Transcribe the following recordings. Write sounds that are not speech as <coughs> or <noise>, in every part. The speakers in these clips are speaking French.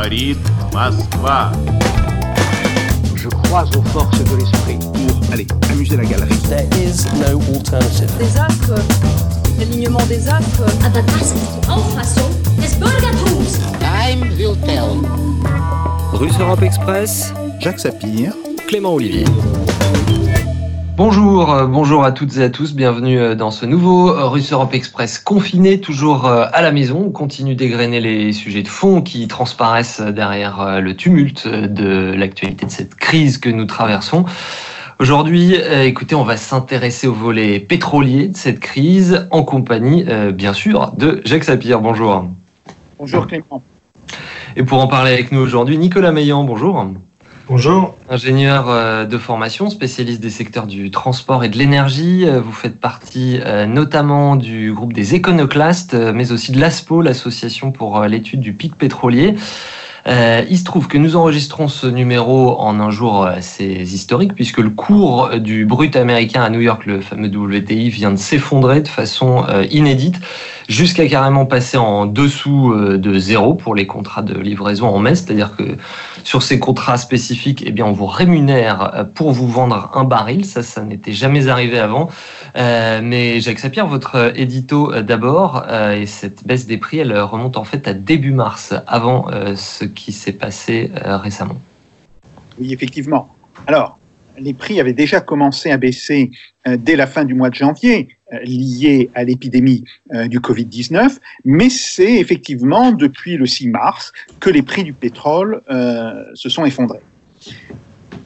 Говорит Моskva. Je crois aux forces de l'esprit pour aller amuser la galerie. There is no alternative. des astres, l'alignement des astres. Aber das ist die Auffassung des Bürgertums. Time will tell. Russe Europe Express, Jacques Sapir, Clément Olivier. Bonjour, euh, bonjour à toutes et à tous, bienvenue euh, dans ce nouveau euh, Russe Europe Express confiné, toujours à la maison. On continue d'égrener les sujets de fond qui transparaissent derrière le tumulte de l'actualité de cette crise que nous traversons. Aujourd'hui, écoutez, on va s'intéresser au volet pétrolier de cette crise en compagnie, bien sûr, de Jacques Sapir. Bonjour. Bonjour Clément. Et pour en parler avec nous aujourd'hui, Nicolas Meillan, bonjour. Bonjour. Ingénieur euh, de formation, spécialiste des secteurs du transport et de l'énergie, Euh, vous faites partie euh, notamment du groupe des éconoclastes, mais aussi de l'ASPO, l'association pour l'étude du pic pétrolier. Il se trouve que nous enregistrons ce numéro en un jour assez historique, puisque le cours du brut américain à New York, le fameux WTI, vient de s'effondrer de façon inédite, jusqu'à carrément passer en dessous de zéro pour les contrats de livraison en mai, c'est-à-dire que sur ces contrats spécifiques, eh bien, on vous rémunère euh, pour vous vendre un baril. Ça, ça n'était jamais arrivé avant. Euh, mais Jacques Sapir, votre euh, édito d'abord, et cette baisse des prix, elle remonte en fait à début mars, avant ce qui s'est passé récemment. Oui, effectivement. Alors, les prix avaient déjà commencé à baisser euh, dès la fin du mois de janvier, euh, lié à l'épidémie euh, du Covid-19, mais c'est effectivement depuis le 6 mars que les prix du pétrole se sont effondrés.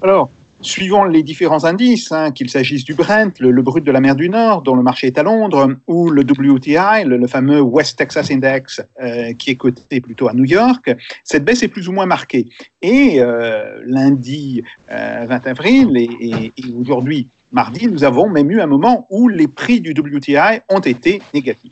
Alors, suivant les différents indices, hein, qu'il s'agisse du Brent, le, brut de la mer du Nord, dont le marché est à Londres, ou le WTI, le, fameux West Texas Index, euh, qui est coté plutôt à New York, cette baisse est plus ou moins marquée. Et euh, lundi euh, 20 avril et, et- et aujourd'hui mardi, nous avons même eu un moment où les prix du WTI ont été négatifs.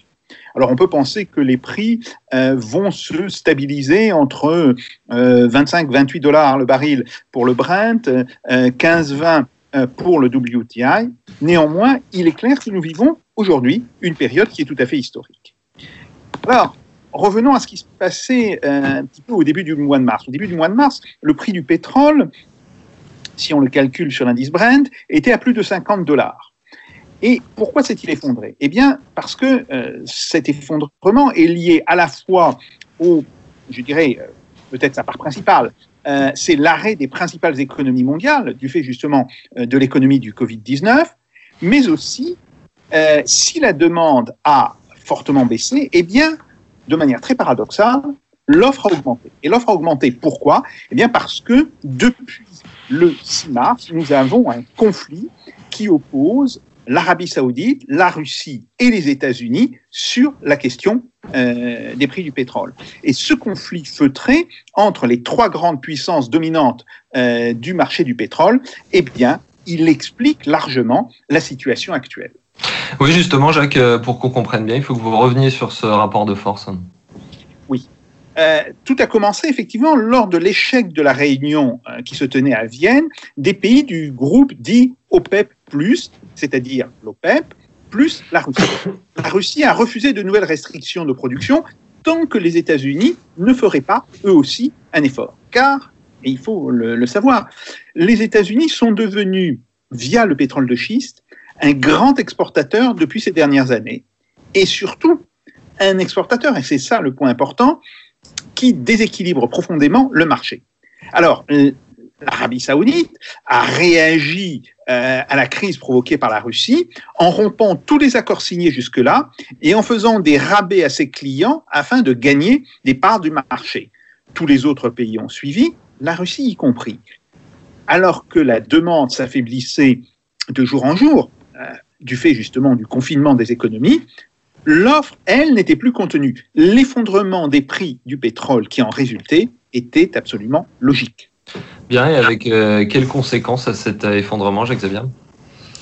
Alors on peut penser que les prix euh, vont se stabiliser entre euh, 25-28 dollars le baril pour le Brent, euh, 15-20 euh, pour le WTI. Néanmoins, il est clair que nous vivons aujourd'hui une période qui est tout à fait historique. Alors, revenons à ce qui se passait euh, un petit peu au début du mois de mars. Au début du mois de mars, le prix du pétrole, si on le calcule sur l'indice Brent, était à plus de 50 dollars. Et pourquoi s'est-il effondré? Eh bien, parce que euh, cet effondrement est lié à la fois au, je dirais, euh, peut-être sa part principale, euh, c'est l'arrêt des principales économies mondiales, du fait justement de l'économie du Covid-19, mais aussi, si la demande a fortement baissé, eh bien, de manière très paradoxale, l'offre a augmenté. Et l'offre a augmenté pourquoi? Eh bien, parce que depuis le 6 mars, nous avons un conflit qui oppose l'Arabie saoudite, la Russie et les États-Unis sur la question euh, des prix du pétrole. Et ce conflit feutré entre les trois grandes puissances dominantes euh, du marché du pétrole, eh bien, il explique largement la situation actuelle. Oui, justement, Jacques, euh, pour qu'on comprenne bien, il faut que vous reveniez sur ce rapport de force. Euh, tout a commencé effectivement lors de l'échec de la réunion qui se tenait à Vienne des pays du groupe dit OPEP+, c'est-à-dire l'OPEP, plus la Russie. <coughs> La Russie a refusé de nouvelles restrictions de production tant que les États-Unis ne feraient pas, eux aussi, un effort. Car, et il faut le, le savoir, les États-Unis sont devenus, via le pétrole de schiste, un grand exportateur depuis ces dernières années. Et surtout, un exportateur, et c'est ça le point important, qui déséquilibre profondément le marché. Alors, l- l'Arabie saoudite a réagi euh, à la crise provoquée par la Russie en rompant tous les accords signés jusque-là et en faisant des rabais à ses clients afin de gagner des parts du marché. Tous les autres pays ont suivi, la Russie y compris. Alors que la demande s'affaiblissait de jour en jour, euh, du fait justement du confinement des économies, l'offre, elle, n'était plus contenue. L'effondrement des prix du pétrole qui en résultait était absolument logique. Bien, et avec euh, quelles conséquences à cet effondrement, Jacques Xavier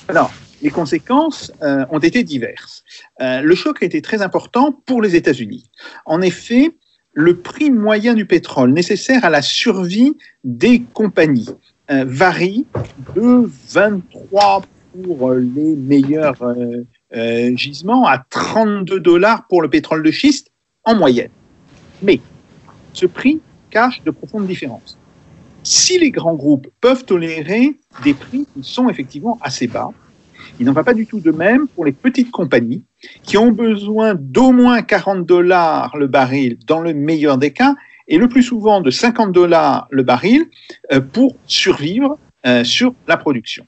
Alors, les conséquences euh, ont été diverses. Euh, le choc a été très important pour les États-Unis. En effet, le prix moyen du pétrole nécessaire à la survie des compagnies varie de 23 pour les meilleurs gisements à 32 dollars pour le pétrole de schiste en moyenne. Mais ce prix cache de profondes différences. Si les grands groupes peuvent tolérer des prix qui sont effectivement assez bas, il n'en va pas du tout de même pour les petites compagnies qui ont besoin d'au moins 40 dollars le baril dans le meilleur des cas et le plus souvent de 50 dollars le baril euh, pour survivre euh, sur la production.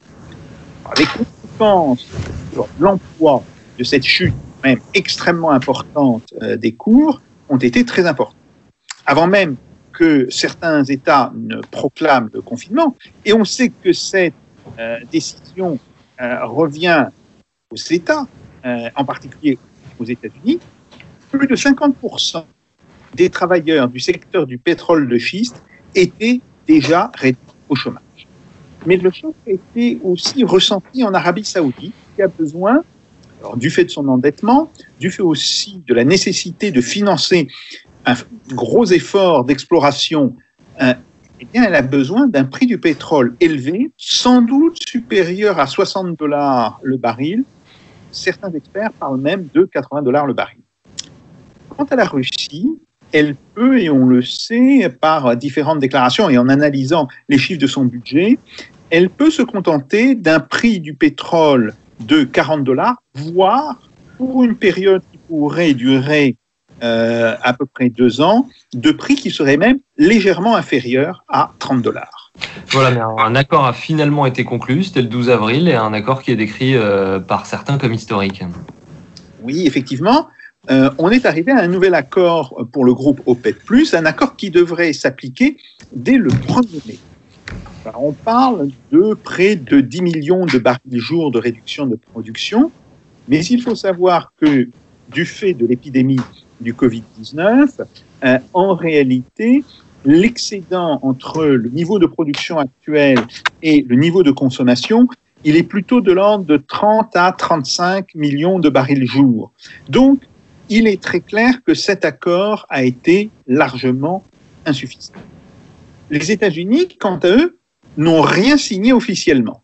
Les conséquences sur l'emploi de cette chute extrêmement importante euh, des cours ont été très importantes. Avant même que certains États ne proclament le confinement, et on sait que cette euh, décision euh, revient aux États, euh, en particulier aux États-Unis, plus de 50% des travailleurs du secteur du pétrole de schiste étaient déjà réduits au chômage. Mais le choc a été aussi ressenti en Arabie saoudite, qui a besoin, du fait de son endettement, du fait aussi de la nécessité de financer un gros effort d'exploration, euh, eh bien, elle a besoin d'un prix du pétrole élevé, sans doute supérieur à 60 dollars le baril. Certains experts parlent même de 80 dollars le baril. Quant à la Russie, elle peut, et on le sait par différentes déclarations et en analysant les chiffres de son budget, elle peut se contenter d'un prix du pétrole de 40 dollars, voire pour une période qui pourrait durer euh, à peu près deux ans, de prix qui serait même légèrement inférieur à 30 dollars. Voilà, mais un accord a finalement été conclu, c'était le 12 avril, et un accord qui est décrit euh, par certains comme historique. Oui, effectivement, euh, on est arrivé à un nouvel accord pour le groupe OPEC+, un accord qui devrait s'appliquer dès le 1er mai. Alors, on parle de près de 10 millions de barils jour de réduction de production, mais il faut savoir que du fait de l'épidémie du Covid-19, euh, en réalité, l'excédent entre le niveau de production actuel et le niveau de consommation, il est plutôt de l'ordre de 30 à 35 millions de barils jour. Donc, il est très clair que cet accord a été largement insuffisant. Les États-Unis, quant à eux, n'ont rien signé officiellement.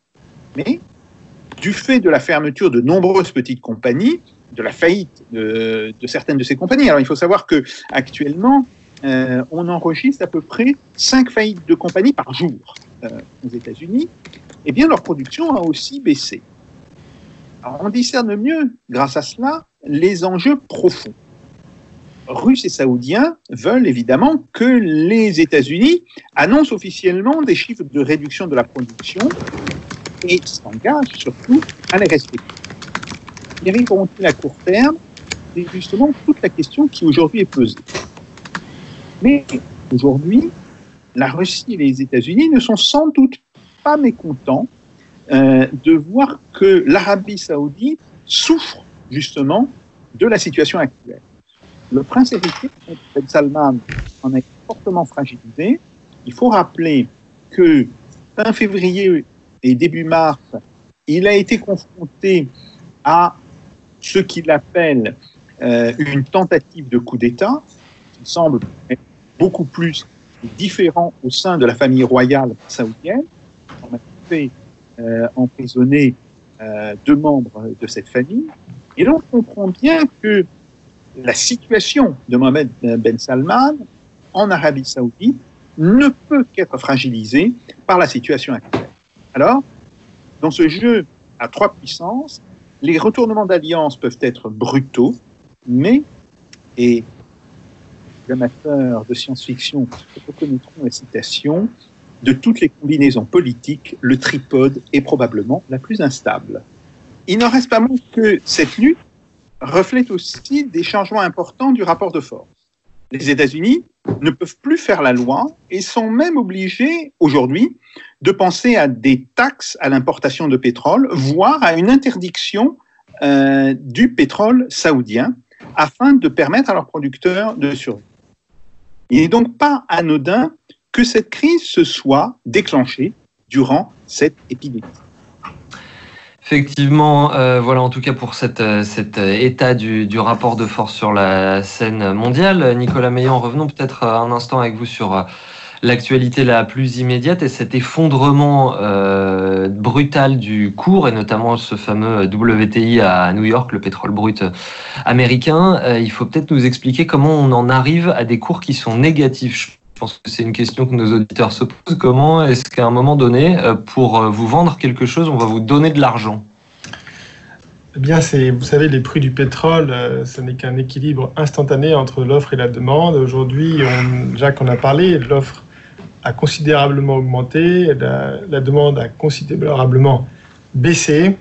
Mais, du fait de la fermeture de nombreuses petites compagnies, de la faillite de, de, certaines de ces compagnies. Alors il faut savoir que actuellement, euh, on enregistre à peu près 5 faillites de compagnies par jour euh, aux États-Unis. Eh bien, leur production a aussi baissé. Alors, on discerne mieux, grâce à cela, les enjeux profonds. Russes et Saoudiens veulent évidemment que les États-Unis annoncent officiellement des chiffres de réduction de la production et s'engagent surtout à les respecter y arriveront-ils à court terme C'est justement toute la question qui aujourd'hui est posée. Mais aujourd'hui, la Russie et les États-Unis ne sont sans doute pas mécontents euh, de voir que l'Arabie saoudite souffre justement de la situation actuelle. Le prince héritier, Ben Salman, en est fortement fragilisé. Il faut rappeler que fin février et début mars, il a été confronté à ce qu'il appelle euh, une tentative de coup d'État, qui semble beaucoup plus différent au sein de la famille royale saoudienne. On a fait euh, emprisonner euh, deux membres de cette famille. Et donc, on comprend bien que la situation de Mohamed Ben Salman en Arabie saoudite ne peut qu'être fragilisée par la situation actuelle. Alors, dans ce jeu à trois puissances, les retournements d'alliance peuvent être brutaux, mais, et les amateurs de science-fiction reconnaîtront la citation, de toutes les combinaisons politiques, le tripode est probablement la plus instable. Il n'en reste pas moins que cette lutte reflète aussi des changements importants du rapport de force. Les États-Unis ne peuvent plus faire la loi et sont même obligés aujourd'hui de penser à des taxes à l'importation de pétrole, voire à une interdiction euh, du pétrole saoudien afin de permettre à leurs producteurs de survivre. Il n'est donc pas anodin que cette crise se soit déclenchée durant cette épidémie. Effectivement, euh, voilà en tout cas pour euh, cet état du, du, rapport de force sur la scène mondiale. Nicolas Meillan, revenons peut-être un instant avec vous sur l'actualité la plus immédiate et cet effondrement euh, brutal du cours et notamment ce fameux WTI à New York, le pétrole brut américain. Euh, il faut peut-être nous expliquer comment on en arrive à des cours qui sont négatifs. Je pense que c'est une question que nos auditeurs se posent. Comment est-ce qu'à un moment donné, euh, pour vous vendre quelque chose, on va vous donner de l'argent? Eh bien, c'est, vous savez, les prix du pétrole, ce n'est qu'un équilibre instantané entre l'offre et la demande. Aujourd'hui, Jacques en a parlé, l'offre a considérablement augmenté, la, demande a considérablement baissé.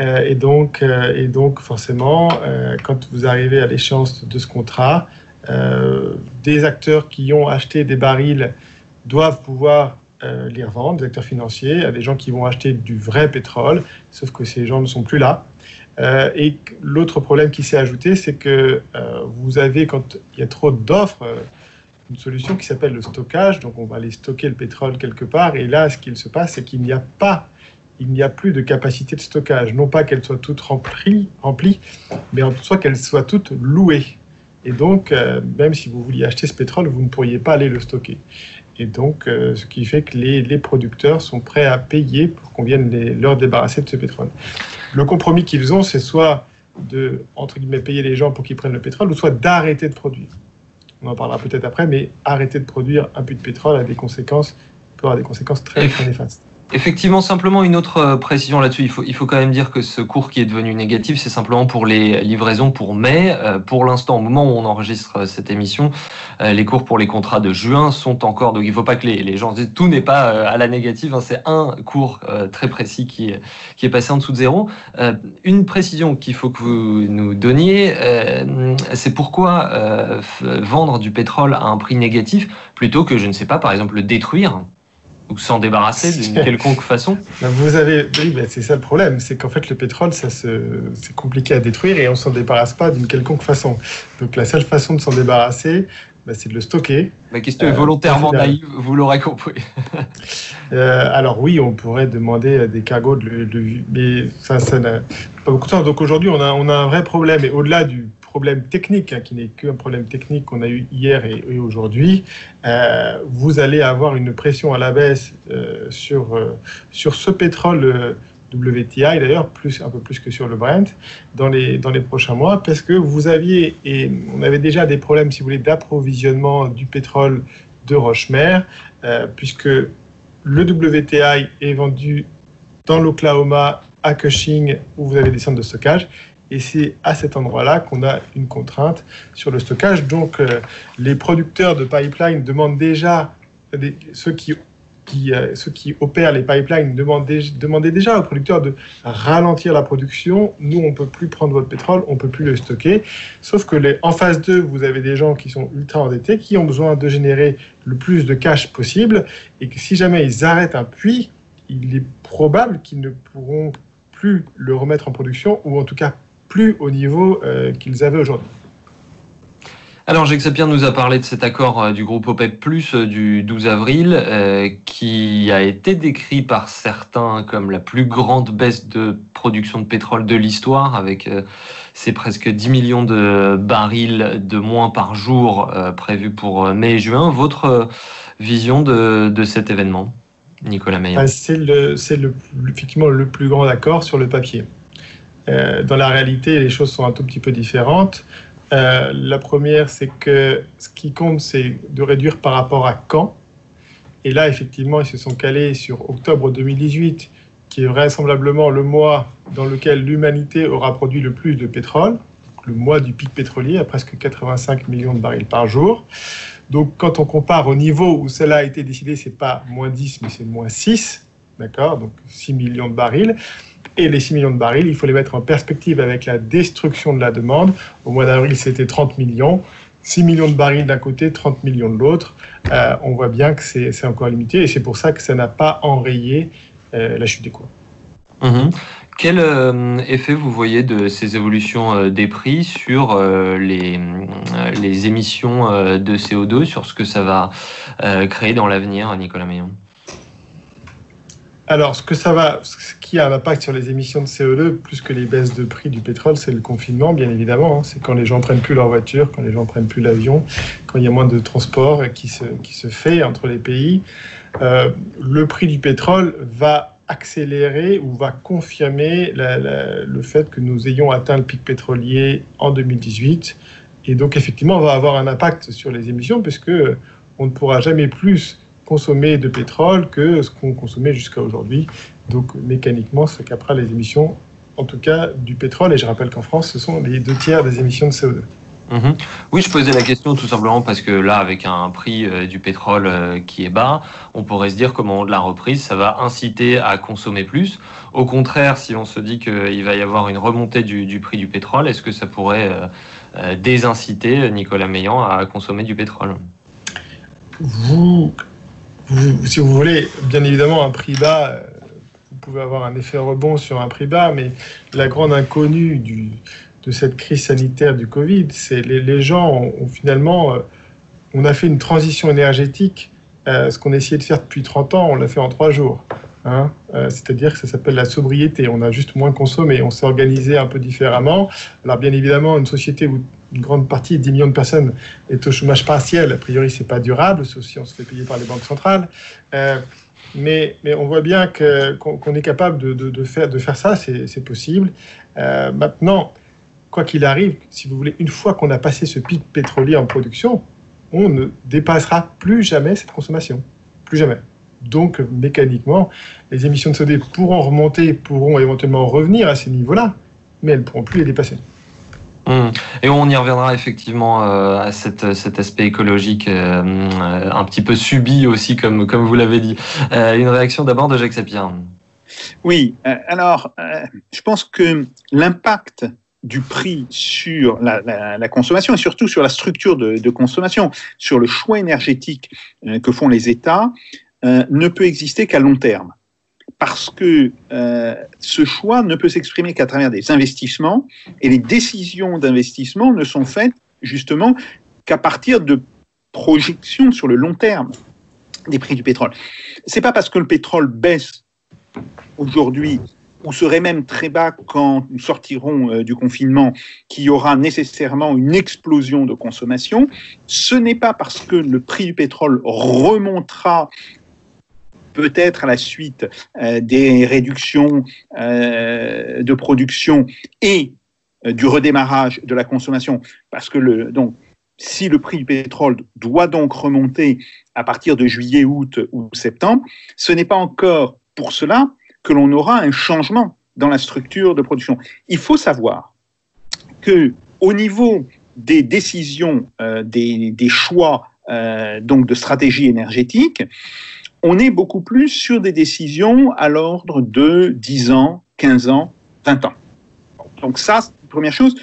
Euh, et, donc, euh, et donc, forcément, euh, quand vous arrivez à l'échéance de ce contrat, des acteurs qui ont acheté des barils doivent pouvoir les revendre, des acteurs financiers, à des gens qui vont acheter du vrai pétrole, sauf que ces gens ne sont plus là. Et l'autre problème qui s'est ajouté, c'est que vous avez, quand il y a trop d'offres, une solution qui s'appelle le stockage. Donc, on va aller stocker le pétrole quelque part. Et là, ce qu'il se passe, c'est qu'il n'y a pas, il n'y a plus de capacité de stockage. Non pas qu'elle soit toute remplie, remplie mais en soit qu'elle soit toute louée. Et donc, euh, même si vous vouliez acheter ce pétrole, vous ne pourriez pas aller le stocker. Et donc, euh, ce qui fait que les, les producteurs sont prêts à payer pour qu'on vienne les- leur débarrasser de ce pétrole. Le compromis qu'ils ont, c'est soit de, entre guillemets, payer les gens pour qu'ils prennent le pétrole, ou soit d'arrêter de produire. On en parlera peut-être après, mais arrêter de produire un puits de pétrole a des conséquences, peut avoir des conséquences très, très néfastes. Effectivement, simplement une autre euh, précision là-dessus. Il faut, il faut quand même dire que ce cours qui est devenu négatif, c'est simplement pour les livraisons pour mai. Euh, pour l'instant, au moment où on enregistre euh, cette émission, euh, les cours pour les contrats de juin sont encore. Donc il ne faut pas que les, gens se disent tout n'est pas euh, à la négative. hein. c'est un cours très précis qui qui est passé en dessous de zéro. Une précision qu'il faut que vous nous donniez, c'est pourquoi vendre du pétrole à un prix négatif plutôt que, je ne sais pas, par exemple, le détruire ou s'en débarrasser <laughs> d'une quelconque façon. Ben, Vous avez, oui, ben, c'est ça le problème, c'est qu'en fait le pétrole, ça se, c'est compliqué à détruire et on s'en débarrasse pas d'une quelconque façon. Donc la seule façon de s'en débarrasser, ben, c'est de le stocker. Ma question est Euh, volontairement <laughs> évidemment. naïve, vous l'aurez compris. <laughs> Euh, alors oui, on pourrait demander à des cargos de le, le- mais ça, ça n'a pas beaucoup de sens. Donc aujourd'hui, on a, on a un vrai problème et au-delà du problème technique, hein, qui n'est qu'un problème technique qu'on a eu hier et, aujourd'hui, euh, vous allez avoir une pression à la baisse euh, sur, euh, sur ce pétrole WTI d'ailleurs, plus, un peu plus que sur le Brent, dans les, dans les prochains mois, parce que vous aviez, et on avait déjà des problèmes, si vous voulez, d'approvisionnement du pétrole de Rochemer, puisque le WTI est vendu dans l'Oklahoma, à Cushing, où vous avez des centres de stockage. Et c'est à cet endroit-là qu'on a une contrainte sur le stockage. Donc, euh, les producteurs de pipeline demandent déjà, euh, ceux qui opèrent les pipelines demandent dé- demandaient déjà aux producteurs de ralentir la production. Nous, on ne peut plus prendre votre pétrole, on ne peut plus le stocker. Sauf que les, en phase 2, vous avez des gens qui sont ultra endettés, qui ont besoin de générer le plus de cash possible, et que si jamais ils arrêtent un puits, il est probable qu'ils ne pourront plus le remettre en production, ou en tout cas plus au niveau euh, qu'ils avaient aujourd'hui. Alors, Jacques Sapir nous a parlé de cet accord euh, du groupe OPEP Plus euh, du 12 avril, euh, qui a été décrit par certains comme la plus grande baisse de production de pétrole de l'histoire, avec euh, ces presque 10 millions de barils de moins par jour euh, prévus pour mai et juin. Votre vision de, de cet événement, Nicolas Meyer Ah, c'est le, c'est le, effectivement le plus grand accord sur le papier. Euh, dans la réalité, les choses sont un tout petit peu différentes. Euh, la première, c'est que ce qui compte, c'est de réduire par rapport à quand. Et là, effectivement, ils se sont calés sur octobre 2018, qui est vraisemblablement le mois dans lequel l'humanité aura produit le plus de pétrole, le mois du pic pétrolier, à presque 85 millions de barils par jour. Donc, quand on compare au niveau où cela a été décidé, c'est pas moins 10, mais c'est moins 6, d'accord? Donc, 6 millions de barils. Et les 6 millions de barils, il faut les mettre en perspective avec la destruction de la demande. Au mois d'avril, c'était 30 millions. 6 millions de barils d'un côté, 30 millions de l'autre. Euh, on voit bien que c'est encore limité et c'est pour ça que ça n'a pas enrayé euh, la chute des cours. Mhm. Quel euh, effet vous voyez de ces évolutions des prix sur les, les émissions de CO2, sur ce que ça va créer dans l'avenir, Nicolas Meillon Alors, ce que ça va, ce qui a un impact sur les émissions de CO2, plus que les baisses de prix du pétrole, c'est le confinement, bien évidemment. hein. C'est quand les gens prennent plus leur voiture, quand les gens prennent plus l'avion, quand il y a moins de transport qui se, qui se fait entre les pays. Euh, le prix du pétrole va accélérer ou va confirmer le fait que nous ayons atteint le pic pétrolier en 2018. Et donc, effectivement, on va avoir un impact sur les émissions, puisque on ne pourra jamais plus consommer de pétrole que ce qu'on consommait jusqu'à aujourd'hui. Donc mécaniquement, ça capera les émissions, en tout cas du pétrole. Et je rappelle qu'en France, ce sont les deux tiers des émissions de CO2. Mhm. Oui, je posais la question tout simplement parce que là, avec un prix euh, du pétrole euh, qui est bas, on pourrait se dire comment de la reprise, ça va inciter à consommer plus. Au contraire, si on se dit qu'il va y avoir une remontée du, prix du pétrole, est-ce que ça pourrait euh, désinciter Nicolas Meillan à consommer du pétrole? Vous, si vous voulez, bien évidemment, un prix bas, vous pouvez avoir un effet rebond sur un prix bas, mais la grande inconnue de cette crise sanitaire du Covid, c'est les, les gens ont, finalement, euh, on a fait une transition énergétique, euh, ce qu'on essayait de faire depuis 30 ans, on l'a fait en trois jours. Hein, euh, C'est-à-dire que ça s'appelle la sobriété. On a juste moins consommé, on s'est organisé un peu différemment. Alors bien évidemment, une société où une grande partie, 10 millions de personnes, est au chômage partiel, a priori, c'est pas durable, sauf si on se fait payer par les banques centrales. Euh, mais, on voit bien qu'on est capable de, faire, de faire ça, c'est possible. Euh, maintenant, quoi qu'il arrive, si vous voulez, une fois qu'on a passé ce pic pétrolier en production, on ne dépassera plus jamais cette consommation. Plus jamais. Donc, mécaniquement, les émissions de CO2 pourront remonter, pourront éventuellement revenir à ces niveaux-là, mais elles ne pourront plus les dépasser. Hum. Et on y reviendra effectivement euh, à cet aspect écologique euh, un petit peu subi aussi, comme, comme vous l'avez dit. Euh, une réaction d'abord de Jacques Sapir. Oui, alors je pense que l'impact du prix sur la, consommation et surtout sur la structure de, consommation, sur le choix énergétique euh, que font les États, euh, ne peut exister qu'à long terme. Parce que euh, ce choix ne peut s'exprimer qu'à travers des investissements et les décisions d'investissement ne sont faites justement qu'à partir de projections sur le long terme des prix du pétrole. C'est pas parce que le pétrole baisse aujourd'hui ou serait même très bas quand nous sortirons euh, du confinement, qu'il y aura nécessairement une explosion de consommation. Ce n'est pas parce que le prix du pétrole remontera peut-être à la suite euh, des réductions euh, de production et du redémarrage de la consommation, parce que donc, si le prix du pétrole doit donc remonter à partir de juillet, août ou septembre, ce n'est pas encore pour cela que l'on aura un changement dans la structure de production. Il faut savoir que au niveau des décisions, euh, des, choix euh, donc de stratégie énergétique, on est beaucoup plus sur des décisions à l'ordre de 10 ans, 15 ans, 20 ans. Donc ça, première chose.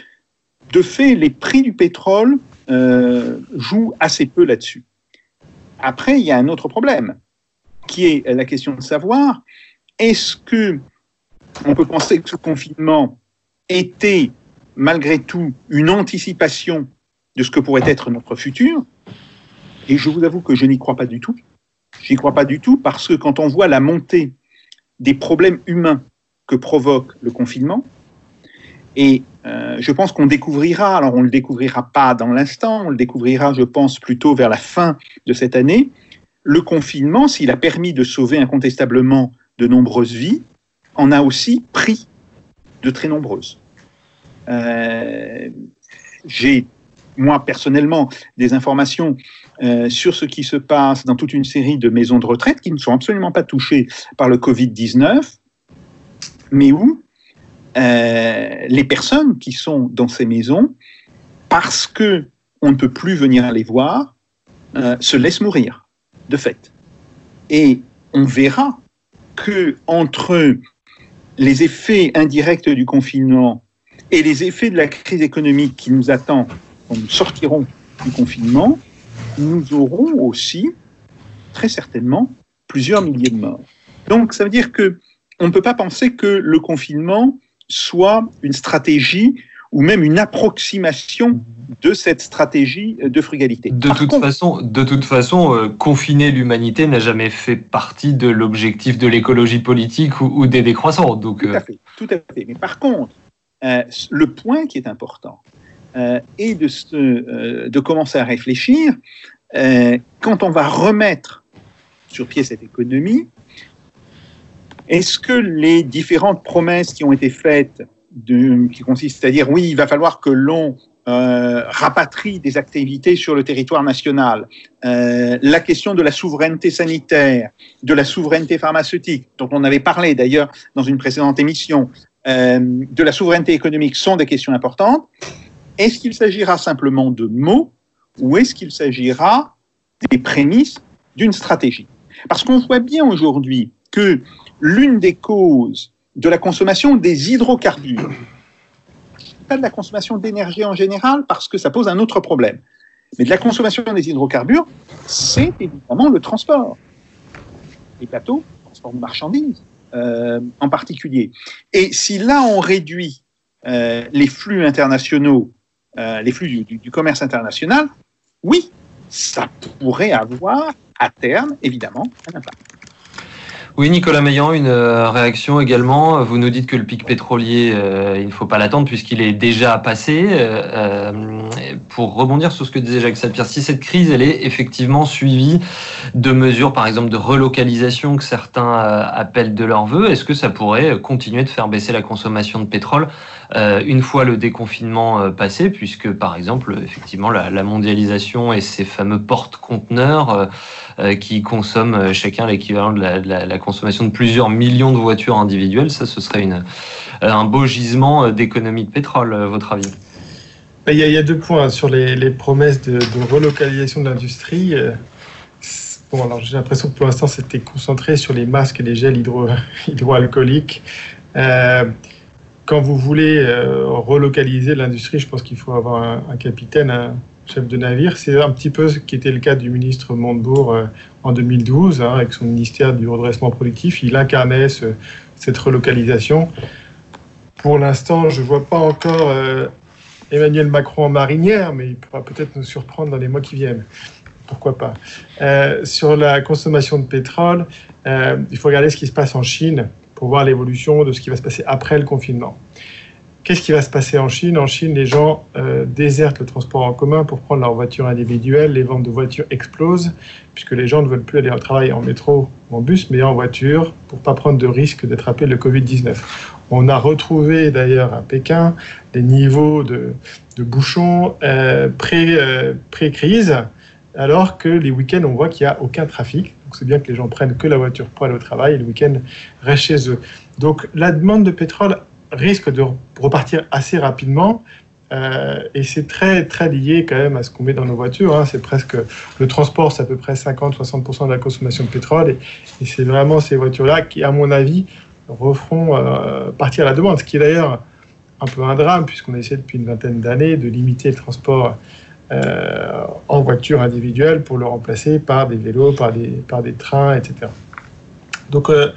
De fait, les prix du pétrole euh, jouent assez peu là-dessus. Après, il y a un autre problème, qui est la question de savoir est-ce que on peut penser que ce confinement était malgré tout une anticipation de ce que pourrait être notre futur? Et je vous avoue que je n'y crois pas du tout. J'y crois pas du tout parce que quand on voit la montée des problèmes humains que provoque le confinement, et euh, je pense qu'on découvrira, alors on ne le découvrira pas dans l'instant, on le découvrira, je pense, plutôt vers la fin de cette année, le confinement, s'il a permis de sauver incontestablement de nombreuses vies, en a aussi pris de très nombreuses. Euh, j'ai, moi personnellement, des informations euh, sur ce qui se passe dans toute une série de maisons de retraite qui ne sont absolument pas touchées par le Covid-19, mais où euh, les personnes qui sont dans ces maisons, parce que on ne peut plus venir les voir, se laissent mourir, de fait. Et on verra que entre les effets indirects du confinement et les effets de la crise économique qui nous attend quand nous sortirons du confinement, nous aurons aussi, très certainement, plusieurs milliers de morts. Donc, ça veut dire que on ne peut pas penser que le confinement soit une stratégie ou même une approximation de cette stratégie de frugalité. De toute façon, de toute façon, euh, confiner l'humanité n'a jamais fait partie de l'objectif de l'écologie politique ou, des décroissants. Donc, tout à euh, fait, tout à fait. Mais par contre, euh, le point qui est important est de, de commencer à réfléchir quand on va remettre sur pied cette économie. Est-ce que les différentes promesses qui ont été faites, qui consistent à dire oui, il va falloir que l'on euh, rapatrie des activités sur le territoire national, euh, la question de la souveraineté sanitaire, de la souveraineté pharmaceutique, dont on avait parlé d'ailleurs dans une précédente émission, euh, de la souveraineté économique sont des questions importantes. Est-ce qu'il s'agira simplement de mots ou est-ce qu'il s'agira des prémices d'une stratégie? Parce qu'on voit bien aujourd'hui que l'une des causes de la consommation des hydrocarbures, pas de la consommation d'énergie en général, parce que ça pose un autre problème, mais de la consommation des hydrocarbures, c'est évidemment le transport. Les bateaux, transport de marchandises euh, en particulier. Et si là on réduit euh, les flux internationaux, euh, les flux du, du commerce international, oui, ça pourrait avoir à terme, évidemment, un impact. Oui, Nicolas Meillan, une euh, réaction également. Vous nous dites que le pic pétrolier, euh, il ne faut pas l'attendre puisqu'il est déjà passé. Euh, pour rebondir sur ce que disait Jacques Sapir, si cette crise, elle est effectivement suivie de mesures, par exemple, de relocalisation que certains appellent de leur vœu, est-ce que ça pourrait continuer de faire baisser la consommation de pétrole une fois le déconfinement passé, puisque, par exemple, effectivement, la, mondialisation et ces fameux porte-conteneurs qui consomment chacun l'équivalent de la, de consommation de plusieurs millions de voitures individuelles, ça, ce serait une, un beau gisement d'économie de pétrole, à votre avis? Il y, a, il y, a, deux points sur les, promesses de, relocalisation de l'industrie. Bon, alors j'ai l'impression que pour l'instant, c'était concentré sur les masques et les gels hydro, <laughs> hydroalcooliques. Euh, quand vous voulez euh, relocaliser l'industrie, je pense qu'il faut avoir un, capitaine, chef de navire. C'est un petit peu ce qui était le cas du ministre Montebourg euh, en 2012, hein, avec son ministère du redressement productif. Il incarnait ce, cette relocalisation. Pour l'instant, je ne vois pas encore euh, Emmanuel Macron en marinière, mais il pourra peut-être nous surprendre dans les mois qui viennent. Pourquoi pas euh, Sur la consommation de pétrole, il faut regarder ce qui se passe en Chine pour voir l'évolution de ce qui va se passer après le confinement. Qu'est-ce qui va se passer en Chine? En Chine, les gens euh, désertent le transport en commun pour prendre leur voiture individuelle. Les ventes de voitures explosent puisque les gens ne veulent plus aller au travail en métro ou en bus, mais en voiture pour pas prendre de risque d'attraper le Covid-19. On a retrouvé d'ailleurs à Pékin des niveaux de, de bouchons euh, pré-crise, euh, pré alors que les week-ends, on voit qu'il n'y a aucun trafic. Donc c'est bien que les gens prennent que la voiture pour aller au travail et le week-end restent chez eux. Donc la demande de pétrole risque de repartir assez rapidement. Euh, et c'est très, très lié quand même à ce qu'on met dans nos voitures. Hein. C'est presque le transport, c'est à peu près 50-60% de la consommation de pétrole. Et, c'est vraiment ces voitures-là qui, à mon avis, referont euh, partir la demande. Ce qui est d'ailleurs un peu un drame, puisqu'on essaie depuis une vingtaine d'années de limiter le transport euh, en voiture individuelle pour le remplacer par des vélos, par des, par des trains, etc. Donc, euh,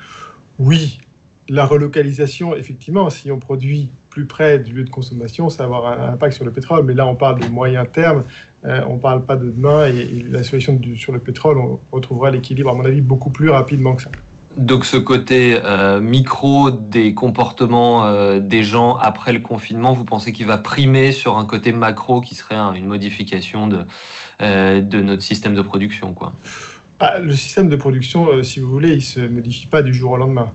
oui, la relocalisation, effectivement, si on produit plus près du lieu de consommation, ça va avoir un impact sur le pétrole. Mais là, on parle de moyen terme, euh, on ne parle pas de demain. Et, et la solution du, sur le pétrole, on retrouvera l'équilibre, à mon avis, beaucoup plus rapidement que ça. Donc ce côté euh, micro des comportements euh, des gens après le confinement, vous pensez qu'il va primer sur un côté macro qui serait un, une modification de, de notre système de production quoi? Ah, le système de production, si vous voulez, il ne se modifie pas du jour au lendemain.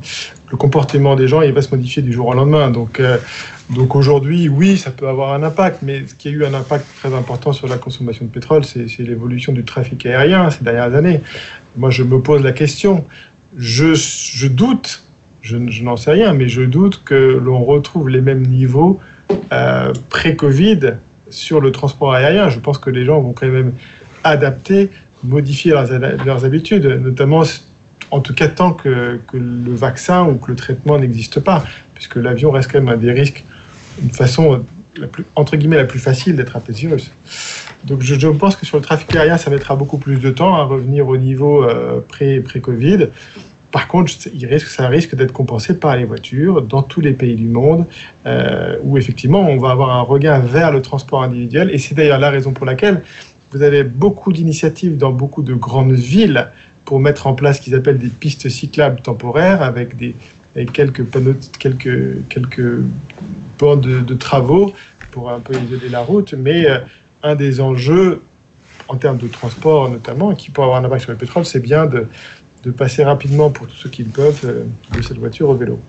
Le comportement des gens, il va se modifier du jour au lendemain. Donc, euh, donc aujourd'hui, oui, ça peut avoir un impact, mais ce qui a eu un impact très important sur la consommation de pétrole, c'est l'évolution du trafic aérien ces dernières années. Moi, je me pose la question. Je, doute, je, n'en sais rien, mais je doute que l'on retrouve les mêmes niveaux euh, pré-Covid sur le transport aérien. Je pense que les gens vont quand même adapter modifier leurs, habitudes, notamment en tout cas tant que, le vaccin ou que le traitement n'existe pas, puisque l'avion reste quand même un des risques, une façon la plus, entre guillemets la plus facile d'attraper ce virus. Donc je, pense que sur le trafic aérien, ça mettra beaucoup plus de temps à revenir au niveau euh, pré-Covid. Pré par contre, il risque, ça risque d'être compensé par les voitures dans tous les pays du monde, euh, où effectivement on va avoir un regain vers le transport individuel. Et c'est d'ailleurs la raison pour laquelle vous avez beaucoup d'initiatives dans beaucoup de grandes villes pour mettre en place ce qu'ils appellent des pistes cyclables temporaires avec, des, quelques panneaux, quelques, quelques bords de, travaux pour un peu isoler la route. Mais euh, un des enjeux en termes de transport notamment, qui peut avoir un impact sur le pétrole, c'est bien de, de passer rapidement pour tous ceux qui le peuvent euh, de cette voiture au vélo.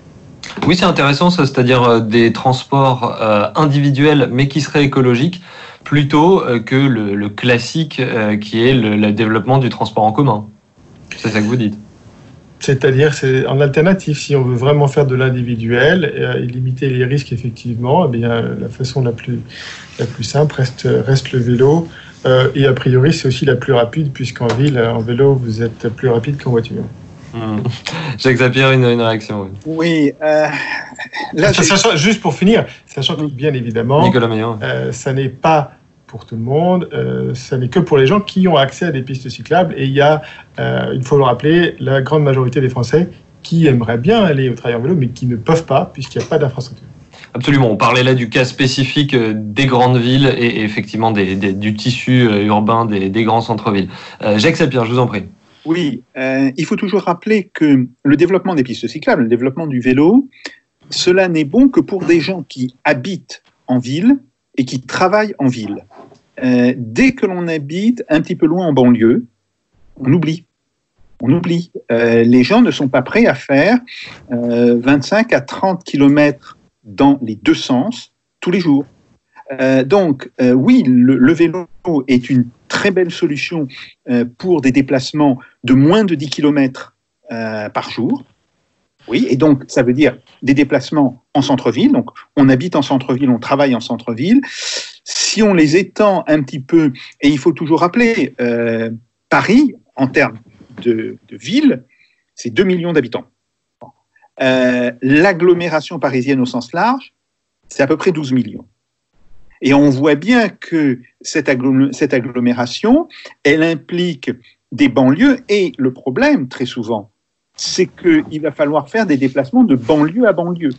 Oui, c'est intéressant, c'est-à-dire euh, des transports individuels, mais qui seraient écologiques, plutôt que le, classique qui est le développement du transport en commun. C'est ça que vous dites. C'est-à-dire, c'est en alternative, si on veut vraiment faire de l'individuel euh, et limiter les risques, effectivement, eh bien, la façon la plus, la plus simple reste, reste le vélo. Euh, et a priori, c'est aussi la plus rapide, puisqu'en ville, en vélo, vous êtes plus rapide qu'en voiture. Hmm. <laughs> Jacques Zapier, une, une réaction. oui. Oui, euh, là, j'ai- Sachant- juste pour finir, sachant que bien évidemment, euh, ça n'est pas pour tout le monde, euh, ça n'est que pour les gens qui ont accès à des pistes cyclables. Et il y a, euh, il faut le rappeler, la grande majorité des Français qui aimeraient bien aller au travail en vélo, mais qui ne peuvent pas, puisqu'il n'y a pas d'infrastructure. Absolument. On parlait là du cas spécifique euh, des grandes villes et, effectivement des, des- du tissu euh, urbain des, des grands centres-villes. Euh, Jacques Sapir, je vous en prie. Oui, euh, il faut toujours rappeler que le développement des pistes cyclables, le développement du vélo, cela n'est bon que pour des gens qui habitent en ville et qui travaillent en ville. Euh, dès que l'on habite un petit peu loin en banlieue, on oublie. On oublie. Euh, les gens ne sont pas prêts à faire euh, 25 à 30 kilomètres dans les deux sens tous les jours. Euh, donc, euh, oui, le, le vélo est une très belle solution euh, pour des déplacements de moins de 10 km par jour. Oui, et donc ça veut dire des déplacements en centre-ville. Donc on habite en centre-ville, on travaille en centre-ville. Si on les étend un petit peu, et il faut toujours rappeler, euh, Paris, en termes de, ville, c'est 2 millions d'habitants. Euh, L'agglomération parisienne au sens large, c'est à peu près 12 millions. Et on voit bien que cette agglomération, elle implique des banlieues. Et le problème, très souvent, c'est qu'il va falloir faire des déplacements de banlieue à banlieue.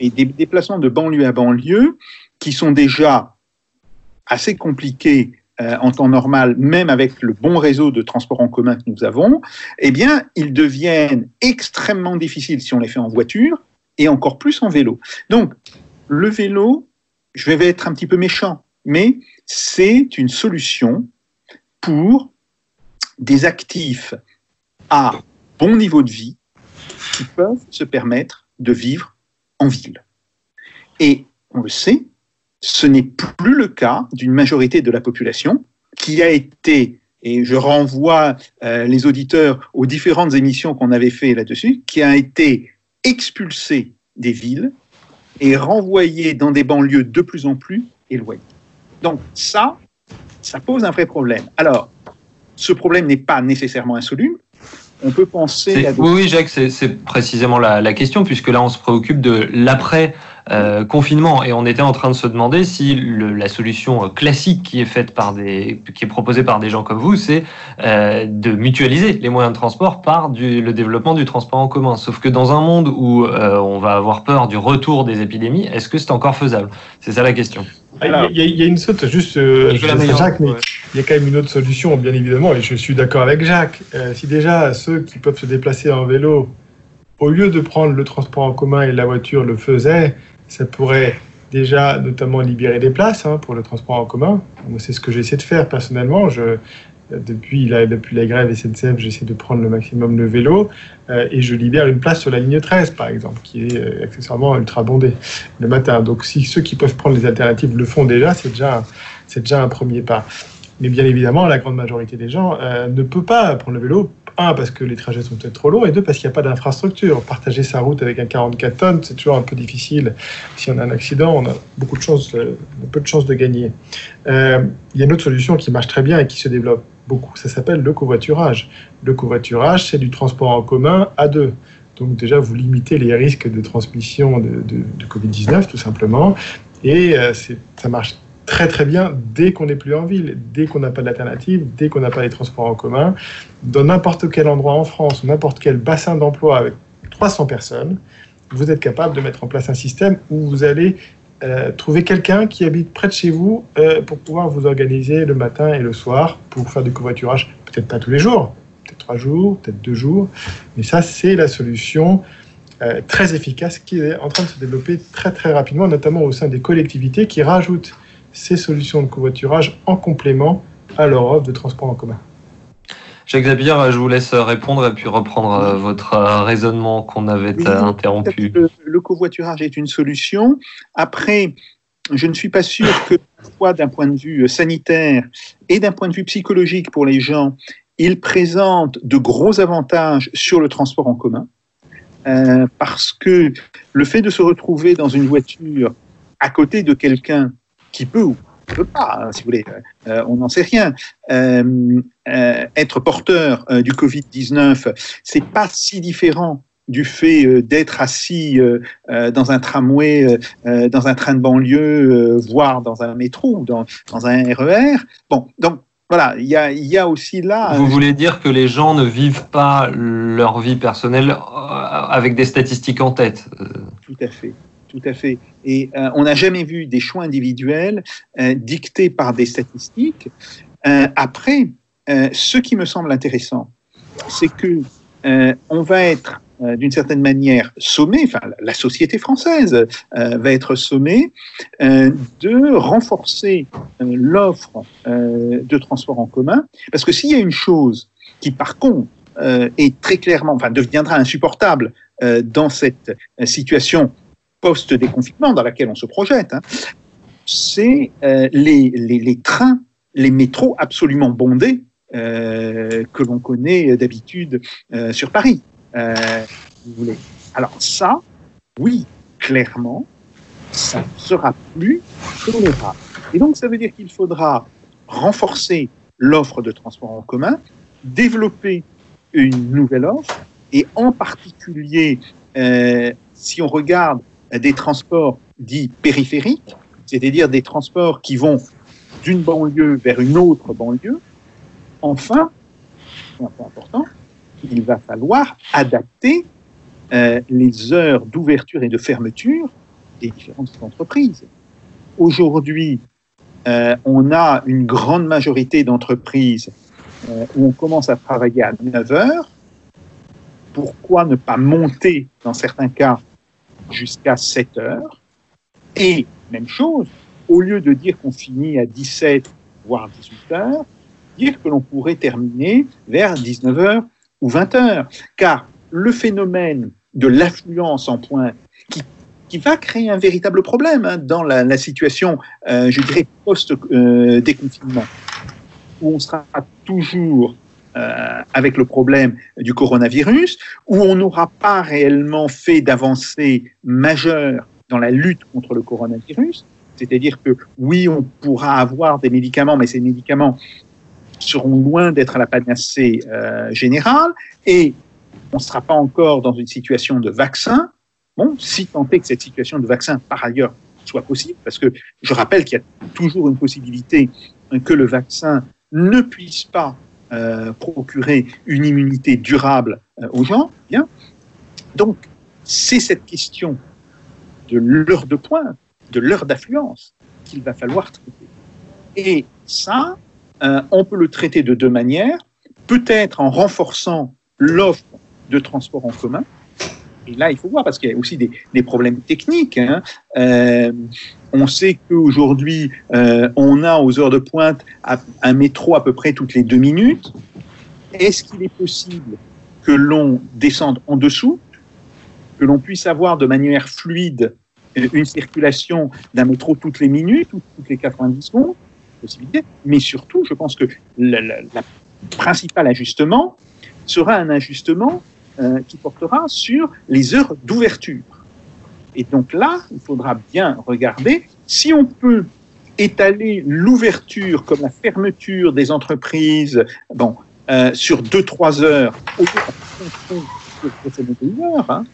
Et des déplacements de banlieue à banlieue qui sont déjà assez compliqués euh, en temps normal, même avec le bon réseau de transport en commun que nous avons, eh bien, ils deviennent extrêmement difficiles si on les fait en voiture et encore plus en vélo. Donc, le vélo, je vais être un petit peu méchant, mais c'est une solution pour des actifs à bon niveau de vie qui peuvent se permettre de vivre en ville. Et on le sait, ce n'est plus le cas d'une majorité de la population qui a été, et je renvoie euh, les auditeurs aux différentes émissions qu'on avait fait là-dessus, qui a été expulsée des villes et renvoyée dans des banlieues de plus en plus éloignées. Donc ça, ça pose un vrai problème. Alors, ce problème n'est pas nécessairement insoluble. On peut penser C'est- à des Oui, oui, Jacques, c'est précisément la, la question, puisque là, on se préoccupe de l'après. euh, confinement. Et on était en train de se demander si le- la solution euh, classique qui est faite par des qui est proposée par des gens comme vous c'est euh, de mutualiser les moyens de transport par du, le développement du transport en commun. Sauf que dans un monde où euh, on va avoir peur du retour des épidémies est-ce que c'est encore faisable? C'est ça la question Il y a- il y, a- il y a une saute, juste, euh, Jacques, mais ouais. il y a quand même une autre solution, bien évidemment, et je suis d'accord avec Jacques. Euh, si déjà ceux qui peuvent se déplacer en vélo, au lieu de prendre le transport en commun et la voiture, le faisaient, ça pourrait déjà notamment libérer des places hein, pour le transport en commun. Moi, C'est ce que j'essaie de faire personnellement. Je, depuis, la, grève SNCF, j'essaie de prendre le maximum le vélo euh, et je libère une place sur la ligne 13, par exemple, qui est euh, accessoirement ultra bondée le matin. Donc si ceux qui peuvent prendre les alternatives le font déjà, c'est déjà, déjà un premier pas. Mais bien évidemment, la grande majorité des gens euh, ne peut pas prendre le vélo. Un, parce que les trajets sont peut-être trop longs, et deux, parce qu'il n'y a pas d'infrastructure. Partager sa route avec un 44 tonnes, c'est toujours un peu difficile. Si on a un accident, on a beaucoup de chances, peu de chances de gagner. Il y a une autre solution qui marche très bien et qui se développe beaucoup. Ça s'appelle le covoiturage. Le covoiturage, c'est du transport en commun à deux. Donc déjà, vous limitez les risques de transmission de, de, de Covid-19, tout simplement. Et euh, ça marche très très bien dès qu'on n'est plus en ville, dès qu'on n'a pas d'alternative, dès qu'on n'a pas les transports en commun. Dans n'importe quel endroit en France, n'importe quel bassin d'emploi avec 300 personnes, vous êtes capable de mettre en place un système où vous allez euh, trouver quelqu'un qui habite près de chez vous euh, pour pouvoir vous organiser le matin et le soir pour faire du covoiturage. Peut-être pas tous les jours, peut-être trois jours, peut-être deux jours, mais ça c'est la solution euh, très efficace qui est en train de se développer très très rapidement, notamment au sein des collectivités qui rajoutent ces solutions de covoiturage en complément à leur offre de transport en commun. Jacques Zabier, je vous laisse répondre et puis reprendre votre raisonnement qu'on avait interrompu. Le, le, covoiturage est une solution. Après, je ne suis pas sûr que, soit d'un point de vue sanitaire et d'un point de vue psychologique pour les gens, il présente de gros avantages sur le transport en commun. Euh, parce que le fait de se retrouver dans une voiture à côté de quelqu'un qui peut ou peut pas, hein, si vous voulez, euh, on n'en sait rien, euh, être porteur du Covid-19, c'est pas si différent du fait d'être assis dans un tramway, dans un train de banlieue, voire dans un métro, dans, dans un RER. E bon, donc voilà, il y a, aussi là. Vous voulez dire que les gens ne vivent pas leur vie personnelle euh, avec des statistiques en tête euh? Tout à fait. Tout à fait. Et euh, on n'a jamais vu des choix individuels dictés par des statistiques. après, ce qui me semble intéressant, c'est que on va être euh, d'une certaine manière sommé, enfin la société française euh, va être sommée euh, de renforcer l'offre de transport en commun, parce que s'il y a une chose qui par contre est très clairement, enfin deviendra insupportable dans cette situation post-déconfinement dans laquelle on se projette, hein, c'est les, les, les, trains, les métros absolument bondés que l'on connaît d'habitude sur Paris. Euh, vous voulez. Alors ça, oui, clairement, ça ne sera plus tolérable. Et donc, ça veut dire qu'il faudra renforcer l'offre de transport en commun, développer une nouvelle offre, et en particulier, euh, si on regarde des transports dits périphériques, c'est-à-dire des transports qui vont d'une banlieue vers une autre banlieue, enfin, c'est un point important, il va falloir adapter euh, les heures d'ouverture et de fermeture des différentes entreprises. Aujourd'hui, euh, on a une grande majorité d'entreprises euh, où on commence à travailler à 9 heures. Pourquoi ne pas monter, dans certains cas, jusqu'à 7 heures. Et, même chose, au lieu de dire qu'on finit à 17, voire 18 heures, dire que l'on pourrait terminer vers 19 heures ou 20 heures, car le phénomène de l'affluence en pointe qui, qui, va créer un véritable problème hein, dans la, situation, euh, je dirais, post-déconfinement, où on sera toujours euh, avec le problème du coronavirus, où on n'aura pas réellement fait d'avancées majeures dans la lutte contre le coronavirus. C'est-à-dire que oui, on pourra avoir des médicaments, mais ces médicaments seront loin d'être à la panacée euh, générale et on ne sera pas encore dans une situation de vaccin. Bon, si tant est que cette situation de vaccin, par ailleurs, soit possible, parce que je rappelle qu'il y a toujours une possibilité que le vaccin ne puisse pas euh, procurer une immunité durable euh, aux gens. Bien. Donc, c'est cette question de l'heure de pointe, de l'heure d'affluence qu'il va falloir traiter. Et ça, euh, on peut le traiter de deux manières. Peut-être en renforçant l'offre de transport en commun. Et là, il faut voir, parce qu'il y a aussi des, problèmes techniques. Hein. Euh, on sait qu'aujourd'hui, euh, on a aux heures de pointe un métro à peu près toutes les deux minutes. Est-ce qu'il est possible que l'on descende en dessous, que l'on puisse avoir de manière fluide une circulation d'un métro toutes les minutes ou toutes les 90 secondes? Mais surtout, je pense que le principal ajustement sera un ajustement euh, qui portera sur les heures d'ouverture. Et donc là, il faudra bien regarder si on peut étaler l'ouverture comme la fermeture des entreprises bon, euh, sur 2-3 heures, hein,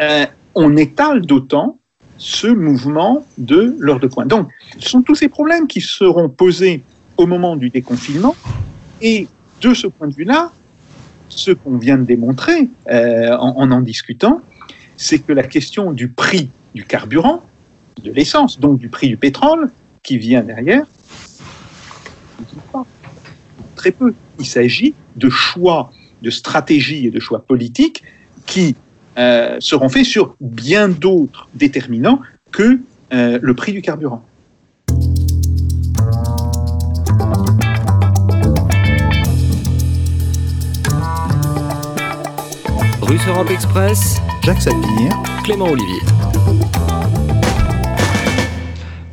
euh, on étale d'autant ce mouvement de l'heure de pointe. Donc, ce sont tous ces problèmes qui seront posés au moment du déconfinement. Et de ce point de vue-là, ce qu'on vient de démontrer euh, en, en, discutant, c'est que la question du prix du carburant, de l'essence, donc du prix du pétrole qui vient derrière. Très peu. Il s'agit de choix, de stratégie et de choix politiques qui euh, seront faits sur bien d'autres déterminants que euh, le prix du carburant. Europe Express, Jacques Sapir, Clément Olivier.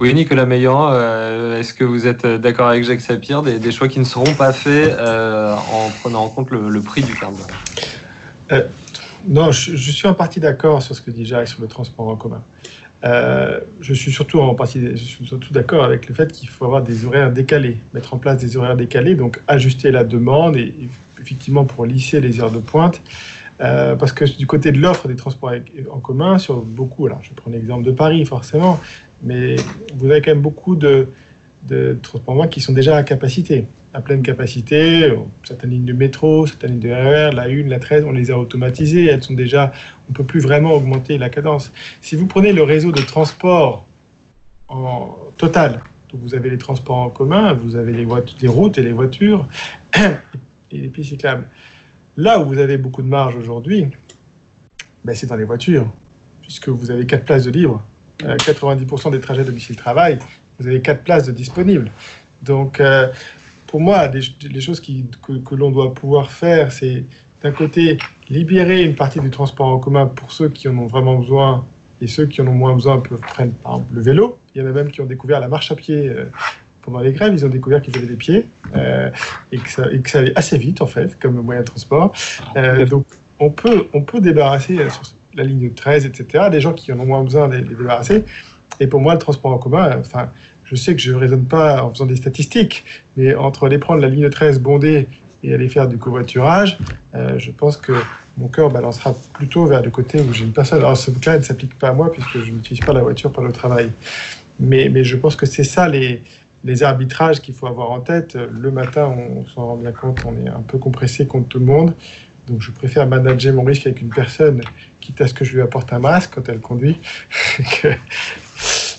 Oui, Nicolas Meillan, euh, est-ce que vous êtes d'accord avec Jacques Sapir des, des, choix qui ne seront pas faits euh, en prenant en compte le, le prix du carburant euh, Non, je, je, suis en partie d'accord sur ce que dit Jacques sur le transport en commun. Euh, je suis surtout en partie, je suis surtout d'accord avec le fait qu'il faut avoir des horaires décalés, mettre en place des horaires décalés, donc ajuster la demande et effectivement pour lisser les heures de pointe. Euh, parce que du côté de l'offre des transports en commun, sur beaucoup, alors je prends l'exemple de Paris forcément, mais vous avez quand même beaucoup de, transports en commun qui sont déjà à capacité, à pleine capacité. Certaines lignes de métro, certaines lignes de RER, la 1, la 13, on les a automatisées, elles sont déjà, on ne peut plus vraiment augmenter la cadence. Si vous prenez le réseau de transport en total, donc vous avez les transports en commun, vous avez les, les routes et les voitures <coughs> et les pistes cyclables. Là où vous avez beaucoup de marge aujourd'hui, ben c'est dans les voitures, puisque vous avez 4 places de libre. Euh, 90% des trajets domicile-travail, vous avez 4 places de disponibles. Donc, euh, pour moi, les, choses que, que l'on doit pouvoir faire, c'est d'un côté libérer une partie du transport en commun pour ceux qui en ont vraiment besoin et ceux qui en ont moins besoin peuvent prendre par exemple le vélo. Il y en a même qui ont découvert la marche à pied euh, pendant les grèves, ils ont découvert qu'ils avaient des pieds euh, et, que ça, et, que ça, allait assez vite en fait comme moyen de transport. Euh, donc on peut, on peut débarrasser sur la ligne 13, etc. des gens qui en ont moins besoin de les, les débarrasser. Et pour moi, le transport en commun, enfin, je sais que je ne raisonne pas en faisant des statistiques, mais entre aller prendre la ligne 13 bondée et aller faire du covoiturage, euh, je pense que mon cœur balancera plutôt vers le côté où j'ai une personne. Alors ce cas ne s'applique pas à moi puisque je n'utilise pas la voiture pour le travail. Mais, mais je pense que c'est ça les, les arbitrages qu'il faut avoir en tête. Le matin, on s'en rend bien compte, on est un peu compressé contre tout le monde. Donc je préfère manager mon risque avec une personne, quitte à ce que je lui apporte un masque quand elle conduit. <laughs>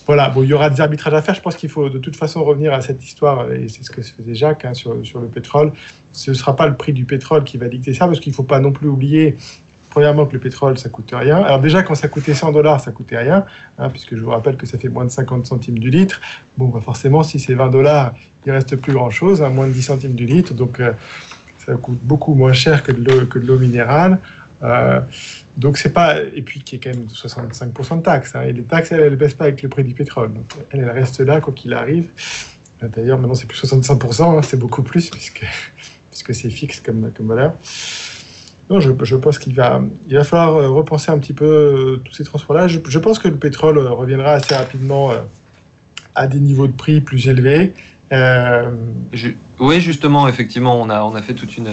voilà, bon, il y aura des arbitrages à faire. Je pense qu'il faut de toute façon revenir à cette histoire, et c'est ce que faisait Jacques hein, sur, sur le pétrole. Ce ne sera pas le prix du pétrole qui va dicter ça, parce qu'il ne faut pas non plus oublier premièrement que le pétrole, ça coûte rien. Alors déjà, quand ça coûtait 100 dollars, ça coûtait rien, hein, puisque je vous rappelle que ça fait moins de 50 centimes du litre. Bon, bah forcément, si c'est 20 dollars, il reste plus grand-chose, hein, moins de 10 centimes du litre. Donc, euh, ça coûte beaucoup moins cher que de l'eau minérale. Euh, donc c'est pas et puis qui est quand même 65% de taxes. Hein, et les taxes, elles, elles baissent pas avec le prix du pétrole. Donc, elles, restent là quoi qu'il arrive. D'ailleurs, maintenant c'est plus 65%, hein, c'est beaucoup plus puisque puisque c'est fixe comme comme valeur. Non, je, pense qu'il va, il va falloir repenser un petit peu euh, tous ces transports-là. Je, pense que le pétrole reviendra assez rapidement euh, à des niveaux de prix plus élevés. Euh... oui, justement, effectivement, on a, on a fait toute une,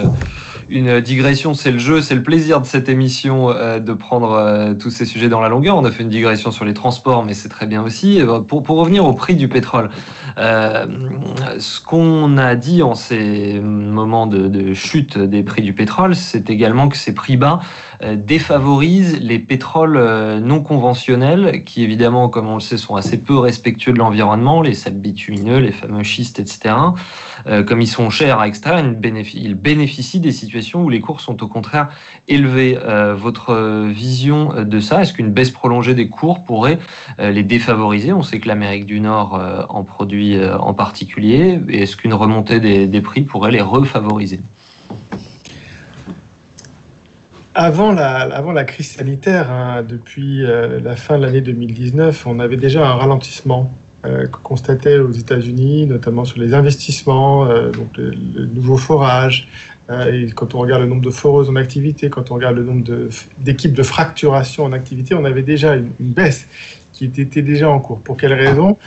une digression. C'est le jeu, c'est le plaisir de cette émission euh, de prendre euh, tous ces sujets dans la longueur. On a fait une digression sur les transports, mais c'est très bien aussi. Pour, pour revenir au prix du pétrole, euh, ce qu'on a dit en ces moments de, chute des prix du pétrole, c'est également que ces prix bas défavorisent les pétroles non conventionnels, qui évidemment, comme on le sait, sont assez peu respectueux de l'environnement, les sables bitumineux, les fameux schistes, etc. Euh, comme ils sont chers à extraire, ils bénéficient, des situations où les cours sont au contraire élevés. Euh, votre vision de ça, est-ce qu'une baisse prolongée des cours pourrait euh, les défavoriser? On sait que l'Amérique du Nord en produit en particulier. Est-ce qu'une remontée des, prix pourrait les refavoriser? Avant la, crise sanitaire, hein, depuis euh, la fin de l'année 2019, on avait déjà un ralentissement euh, constatait aux États-Unis, notamment sur les investissements, euh, donc le, nouveau forage. et quand on regarde le nombre de foreuses en activité, quand on regarde le nombre d'équipes de, fracturation en activité, on avait déjà une, baisse qui était déjà en cours. Pour quelle raison?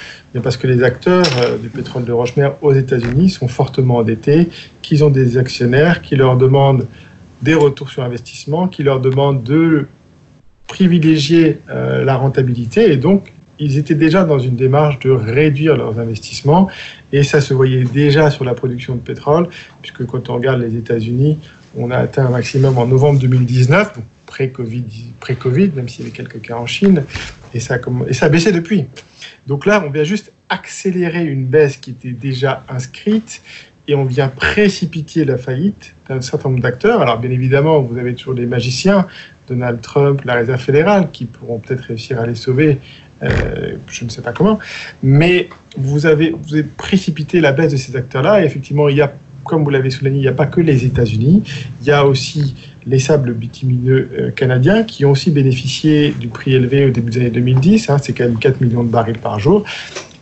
Parce que les acteurs du pétrole de Rochemer aux États-Unis sont fortement endettés, qu'ils ont des actionnaires qui leur demandent des retours sur investissement qui leur demandent de privilégier euh, la rentabilité et donc ils étaient déjà dans une démarche de réduire leurs investissements et ça se voyait déjà sur la production de pétrole puisque quand on regarde les États-Unis, on a atteint un maximum en novembre 2019, pré-Covid, même s'il y avait quelques cas en Chine, et ça, et ça a baissé depuis. Donc là, on vient juste accélérer une baisse qui était déjà inscrite et on vient précipiter la faillite d'un certain nombre d'acteurs. Alors bien évidemment, vous avez toujours les magiciens, Donald Trump, la Réserve fédérale, qui pourront peut-être réussir à les sauver, euh, je ne sais pas comment, mais vous avez, précipité la baisse de ces acteurs-là, et effectivement, il y a comme vous l'avez souligné, il n'y a pas que les États-Unis, il y a aussi les sables bitumineux euh, canadiens qui ont aussi bénéficié du prix élevé au début des années 2010, hein, c'est quand même 4 millions de barils par jour.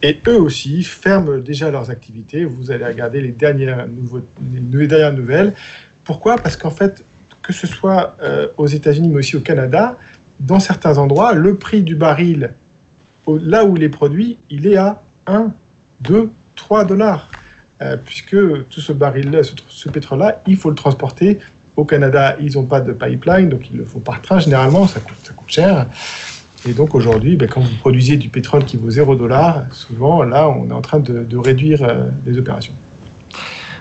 Et eux aussi ferment déjà leurs activités. Vous allez regarder les dernières, nouveaux, les dernières nouvelles. Pourquoi? Parce qu'en fait, que ce soit euh, aux États-Unis mais aussi au Canada, dans certains endroits, le prix du baril, là où il est produit, il est à 1, 2, 3 dollars. Euh, puisque tout ce baril-là, ce, pétrole-là, il faut le transporter. Au Canada, ils n'ont pas de pipeline, donc ils le font par train généralement, ça coûte, ça coûte cher. Et donc aujourd'hui, ben, quand vous produisez du pétrole qui vaut 0 dollars, souvent là, on est en train de, réduire euh, les opérations.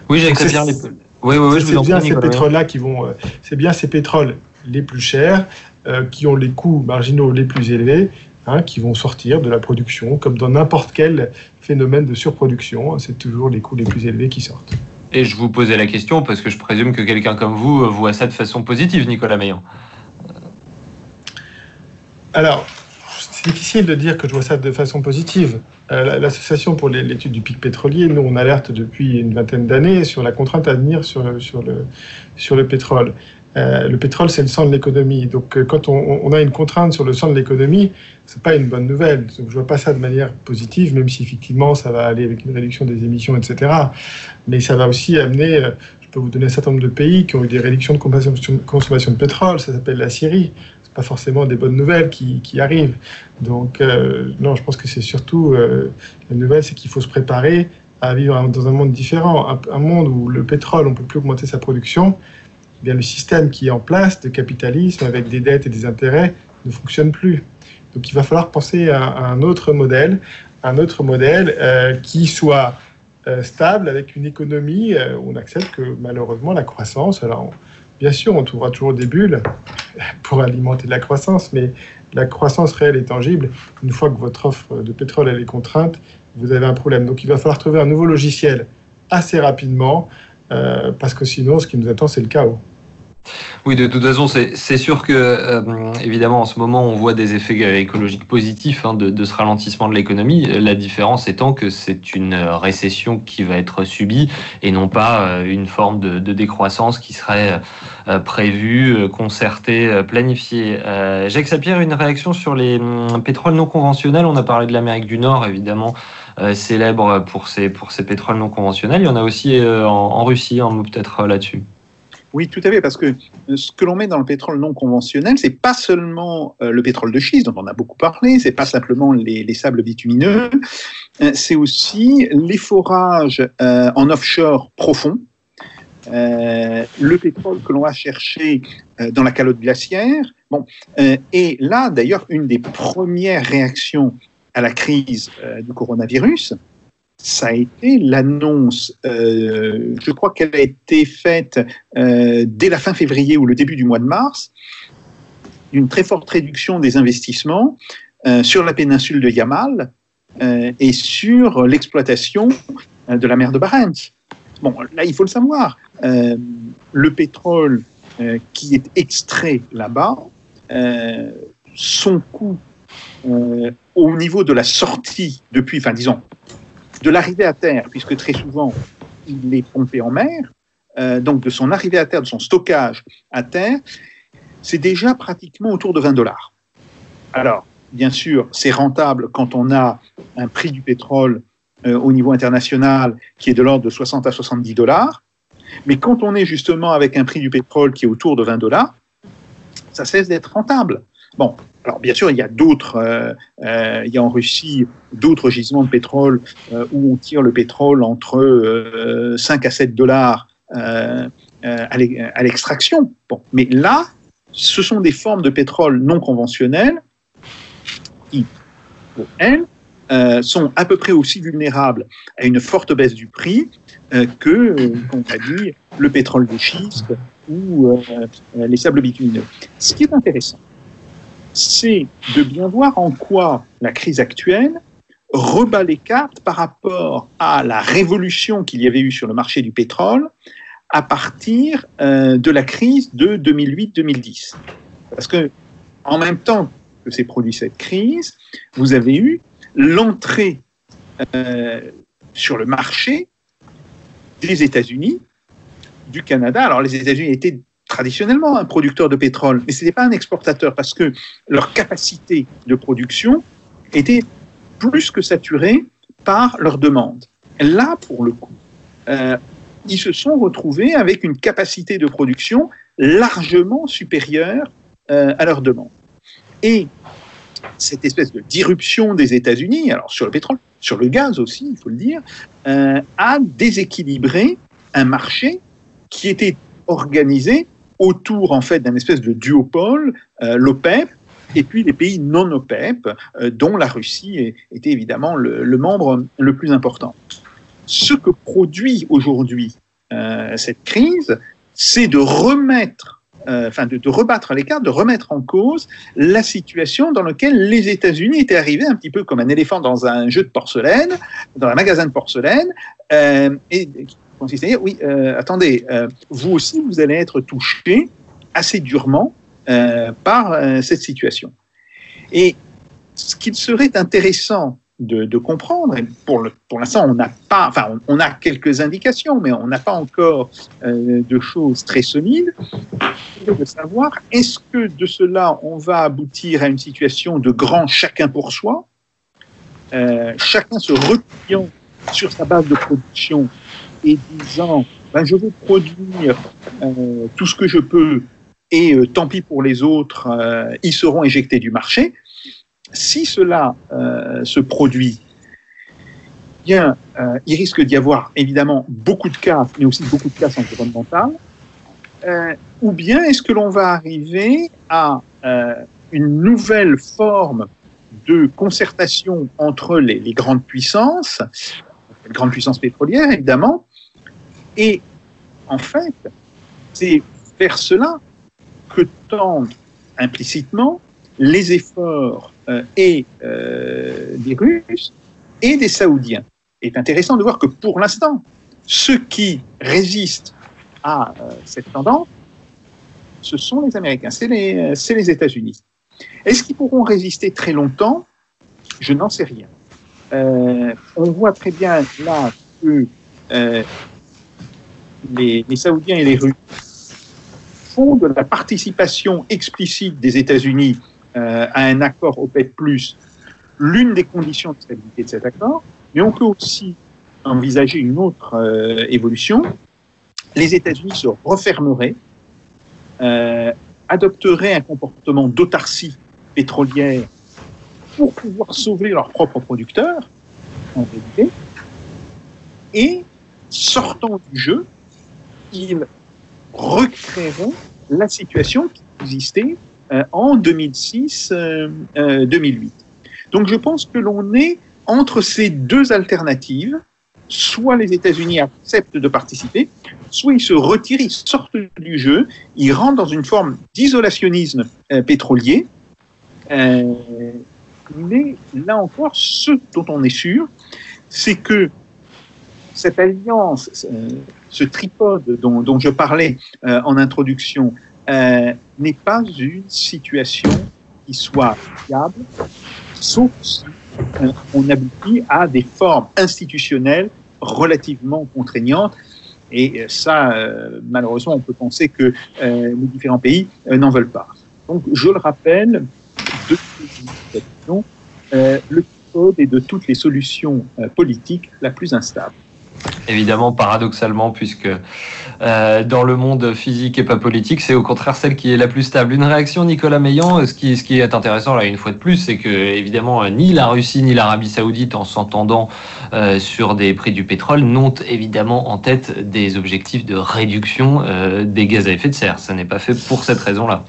Oui, j'ai bien les. Oui, oui, oui, je C'est bien ces pétroles-là qui vont. Euh, c'est bien ces pétroles les plus chers, qui ont les coûts marginaux les plus élevés, Hein, qui vont sortir de la production, comme dans n'importe quel phénomène de surproduction. C'est toujours les coûts les plus élevés qui sortent. Et je vous posais la question parce que je présume que quelqu'un comme vous voit ça de façon positive, Nicolas Meillan. Alors, c'est difficile de dire que je vois ça de façon positive. Euh, l'association pour l'étude du pic pétrolier, nous, on alerte depuis une vingtaine d'années sur la contrainte à venir sur, sur, le, sur le pétrole. Euh, le pétrole, c'est le sang de l'économie. Donc, euh, quand on, a une contrainte sur le sang de l'économie, c'est pas une bonne nouvelle. Donc, je vois pas ça de manière positive, même si effectivement ça va aller avec une réduction des émissions, etc. Mais ça va aussi amener. Euh, je peux vous donner un certain nombre de pays qui ont eu des réductions de consommation, de pétrole. Ça s'appelle la Syrie. C'est pas forcément des bonnes nouvelles qui, arrivent. Donc, non, je pense que c'est surtout la nouvelle, c'est qu'il faut se préparer à vivre dans un monde différent, un, un monde où le pétrole, on peut plus augmenter sa production eh bien, le système qui est en place de capitalisme avec des dettes et des intérêts ne fonctionne plus. Donc il va falloir penser à, un autre modèle, un autre modèle euh, qui soit euh, stable avec une économie euh, où on accepte que malheureusement la croissance, alors bien sûr on trouvera toujours des bulles <laughs> pour alimenter la croissance, mais la croissance réelle et tangible, une fois que votre offre de pétrole est contrainte, vous avez un problème. Donc il va falloir trouver un nouveau logiciel assez rapidement euh, parce que sinon, ce qui nous attend, c'est le chaos. Oui, de toute façon, c'est sûr que, euh, évidemment, en ce moment, on voit des effets écologiques positifs hein, de, ce ralentissement de l'économie. La différence étant que c'est une récession qui va être subie et non pas euh, une forme de, décroissance qui serait prévue, concertée, planifiée. Jacques Sapir, une réaction sur les hum, pétroles non conventionnels. On a parlé de l'Amérique du Nord, évidemment. Euh, célèbre pour ses, pour ses pétroles non conventionnels. Il y en a aussi euh, en, Russie, un peut-être euh, là-dessus. Oui, tout à fait, parce que ce que l'on met dans le pétrole non conventionnel, c'est pas seulement le pétrole de schiste dont on a beaucoup parlé, c'est pas simplement les, sables bitumineux, c'est aussi les forages en offshore profond, le pétrole que l'on va chercher dans la calotte glaciaire. Bon, et là, d'ailleurs, une des premières réactions à la crise euh, du coronavirus, ça a été l'annonce, euh, je crois qu'elle a été faite euh, dès la fin février ou le début du mois de mars, d'une très forte réduction des investissements sur la péninsule de Yamal et sur l'exploitation de la mer de Barents. Bon, là, il faut le savoir. le pétrole qui est extrait là-bas, son coût au niveau de la sortie depuis, enfin disons, de l'arrivée à terre, puisque très souvent il est pompé en mer, euh, donc de son arrivée à terre, de son stockage à terre, c'est déjà pratiquement autour de 20 dollars. Alors, bien sûr, c'est rentable quand on a un prix du pétrole euh, au niveau international qui est de l'ordre de 60 à 70 dollars, mais quand on est justement avec un prix du pétrole qui est autour de 20 dollars, ça cesse d'être rentable. Bon, alors bien sûr, il y a d'autres, euh, euh, il y a en Russie d'autres gisements de pétrole euh, où on tire le pétrole entre 5 à 7 dollars à l'extraction. Bon, mais là, ce sont des formes de pétrole non conventionnelles qui, pour elles, sont à peu près aussi vulnérables à une forte baisse du prix que, on a dit, le pétrole de schiste ou les sables bitumineux. Ce qui est intéressant, c'est de bien voir en quoi la crise actuelle rebat les cartes par rapport à la révolution qu'il y avait eu sur le marché du pétrole à partir euh, de la crise de 2008-2010. Parce que, en même temps que s'est produit cette crise, vous avez eu l'entrée euh, sur le marché des États-Unis du Canada. Alors les États-Unis étaient traditionnellement un producteur de pétrole, mais ce n'était pas un exportateur parce que leur capacité de production était plus que saturée par leur demande. Là, pour le coup, euh, ils se sont retrouvés avec une capacité de production largement supérieure euh, à leur demande. Et cette espèce de disruption des États-Unis, alors sur le pétrole, sur le gaz aussi, il faut le dire, euh, a déséquilibré un marché qui était organisé autour en fait d'un espèce de duopole, euh, l'OPEP, et puis les pays non OPEP, euh, dont la Russie était évidemment le, membre le plus important. Ce que produit aujourd'hui euh, cette crise, c'est de remettre, enfin de, rebattre les cartes, de remettre en cause la situation dans laquelle les États-Unis étaient arrivés un petit peu comme un éléphant dans un jeu de porcelaine, dans un magasin de porcelaine, consiste à dire, oui, euh, attendez, euh, vous aussi, vous allez être touché assez durement euh, par cette situation. Et ce qu'il serait intéressant de, comprendre, et pour, pour l'instant, on n'a pas, enfin, on, a quelques indications, mais on n'a pas encore de choses très solides, de savoir est-ce que de cela, on va aboutir à une situation de grand chacun pour soi, chacun se repliant sur sa base de production et disant ben, je vais produire euh, tout ce que je peux et euh, tant pis pour les autres, euh, ils seront éjectés du marché. Si cela se produit, bien, il risque d'y avoir évidemment beaucoup de cas, mais aussi beaucoup de cas environnementales. ou bien est-ce que l'on va arriver à une nouvelle forme de concertation entre les, les grandes puissances, les grandes puissances pétrolières évidemment, et en fait, c'est vers cela que tendent implicitement les efforts euh, et euh, des Russes et des Saoudiens. Il est intéressant de voir que pour l'instant, ceux qui résistent à euh, cette tendance, ce sont les Américains, c'est les, les États-Unis. Est-ce qu'ils pourront résister très longtemps? Je n'en sais rien. on voit très bien là que les, Saoudiens et les Russes font de la participation explicite des États-Unis euh, à un accord OPEC+, l'une des conditions de stabilité de cet accord, mais on peut aussi envisager une autre euh, évolution. Les États-Unis se refermeraient, euh, adopteraient un comportement d'autarcie pétrolière pour pouvoir sauver leurs propres producteurs, en réalité, et sortant du jeu, ils recréeront la situation qui existait euh, en 2006-2008. Euh, euh, Donc je pense que l'on est entre ces deux alternatives. Soit les États-Unis acceptent de participer, soit ils se retirent, ils sortent du jeu, ils rentrent dans une forme d'isolationnisme pétrolier. mais là encore, ce dont on est sûr, c'est que cette alliance, ce tripode dont, je parlais euh, en introduction euh, n'est pas une situation qui soit fiable, sauf si euh, on aboutit à des formes institutionnelles relativement contraignantes. Et ça, malheureusement, on peut penser que les différents pays n'en veulent pas. Donc, je le rappelle, de le tripode est de toutes les solutions politiques la plus instable évidemment paradoxalement puisque euh, dans le monde physique et pas politique c'est au contraire celle qui est la plus stable. Une réaction Nicolas Meillan ce qui, ce qui est intéressant là une fois de plus c'est que évidemment ni la Russie ni l'Arabie Saoudite en s'entendant euh, sur des prix du pétrole n'ont évidemment en tête des objectifs de réduction euh, des gaz à effet de serre. Ça n'est pas fait pour cette raison là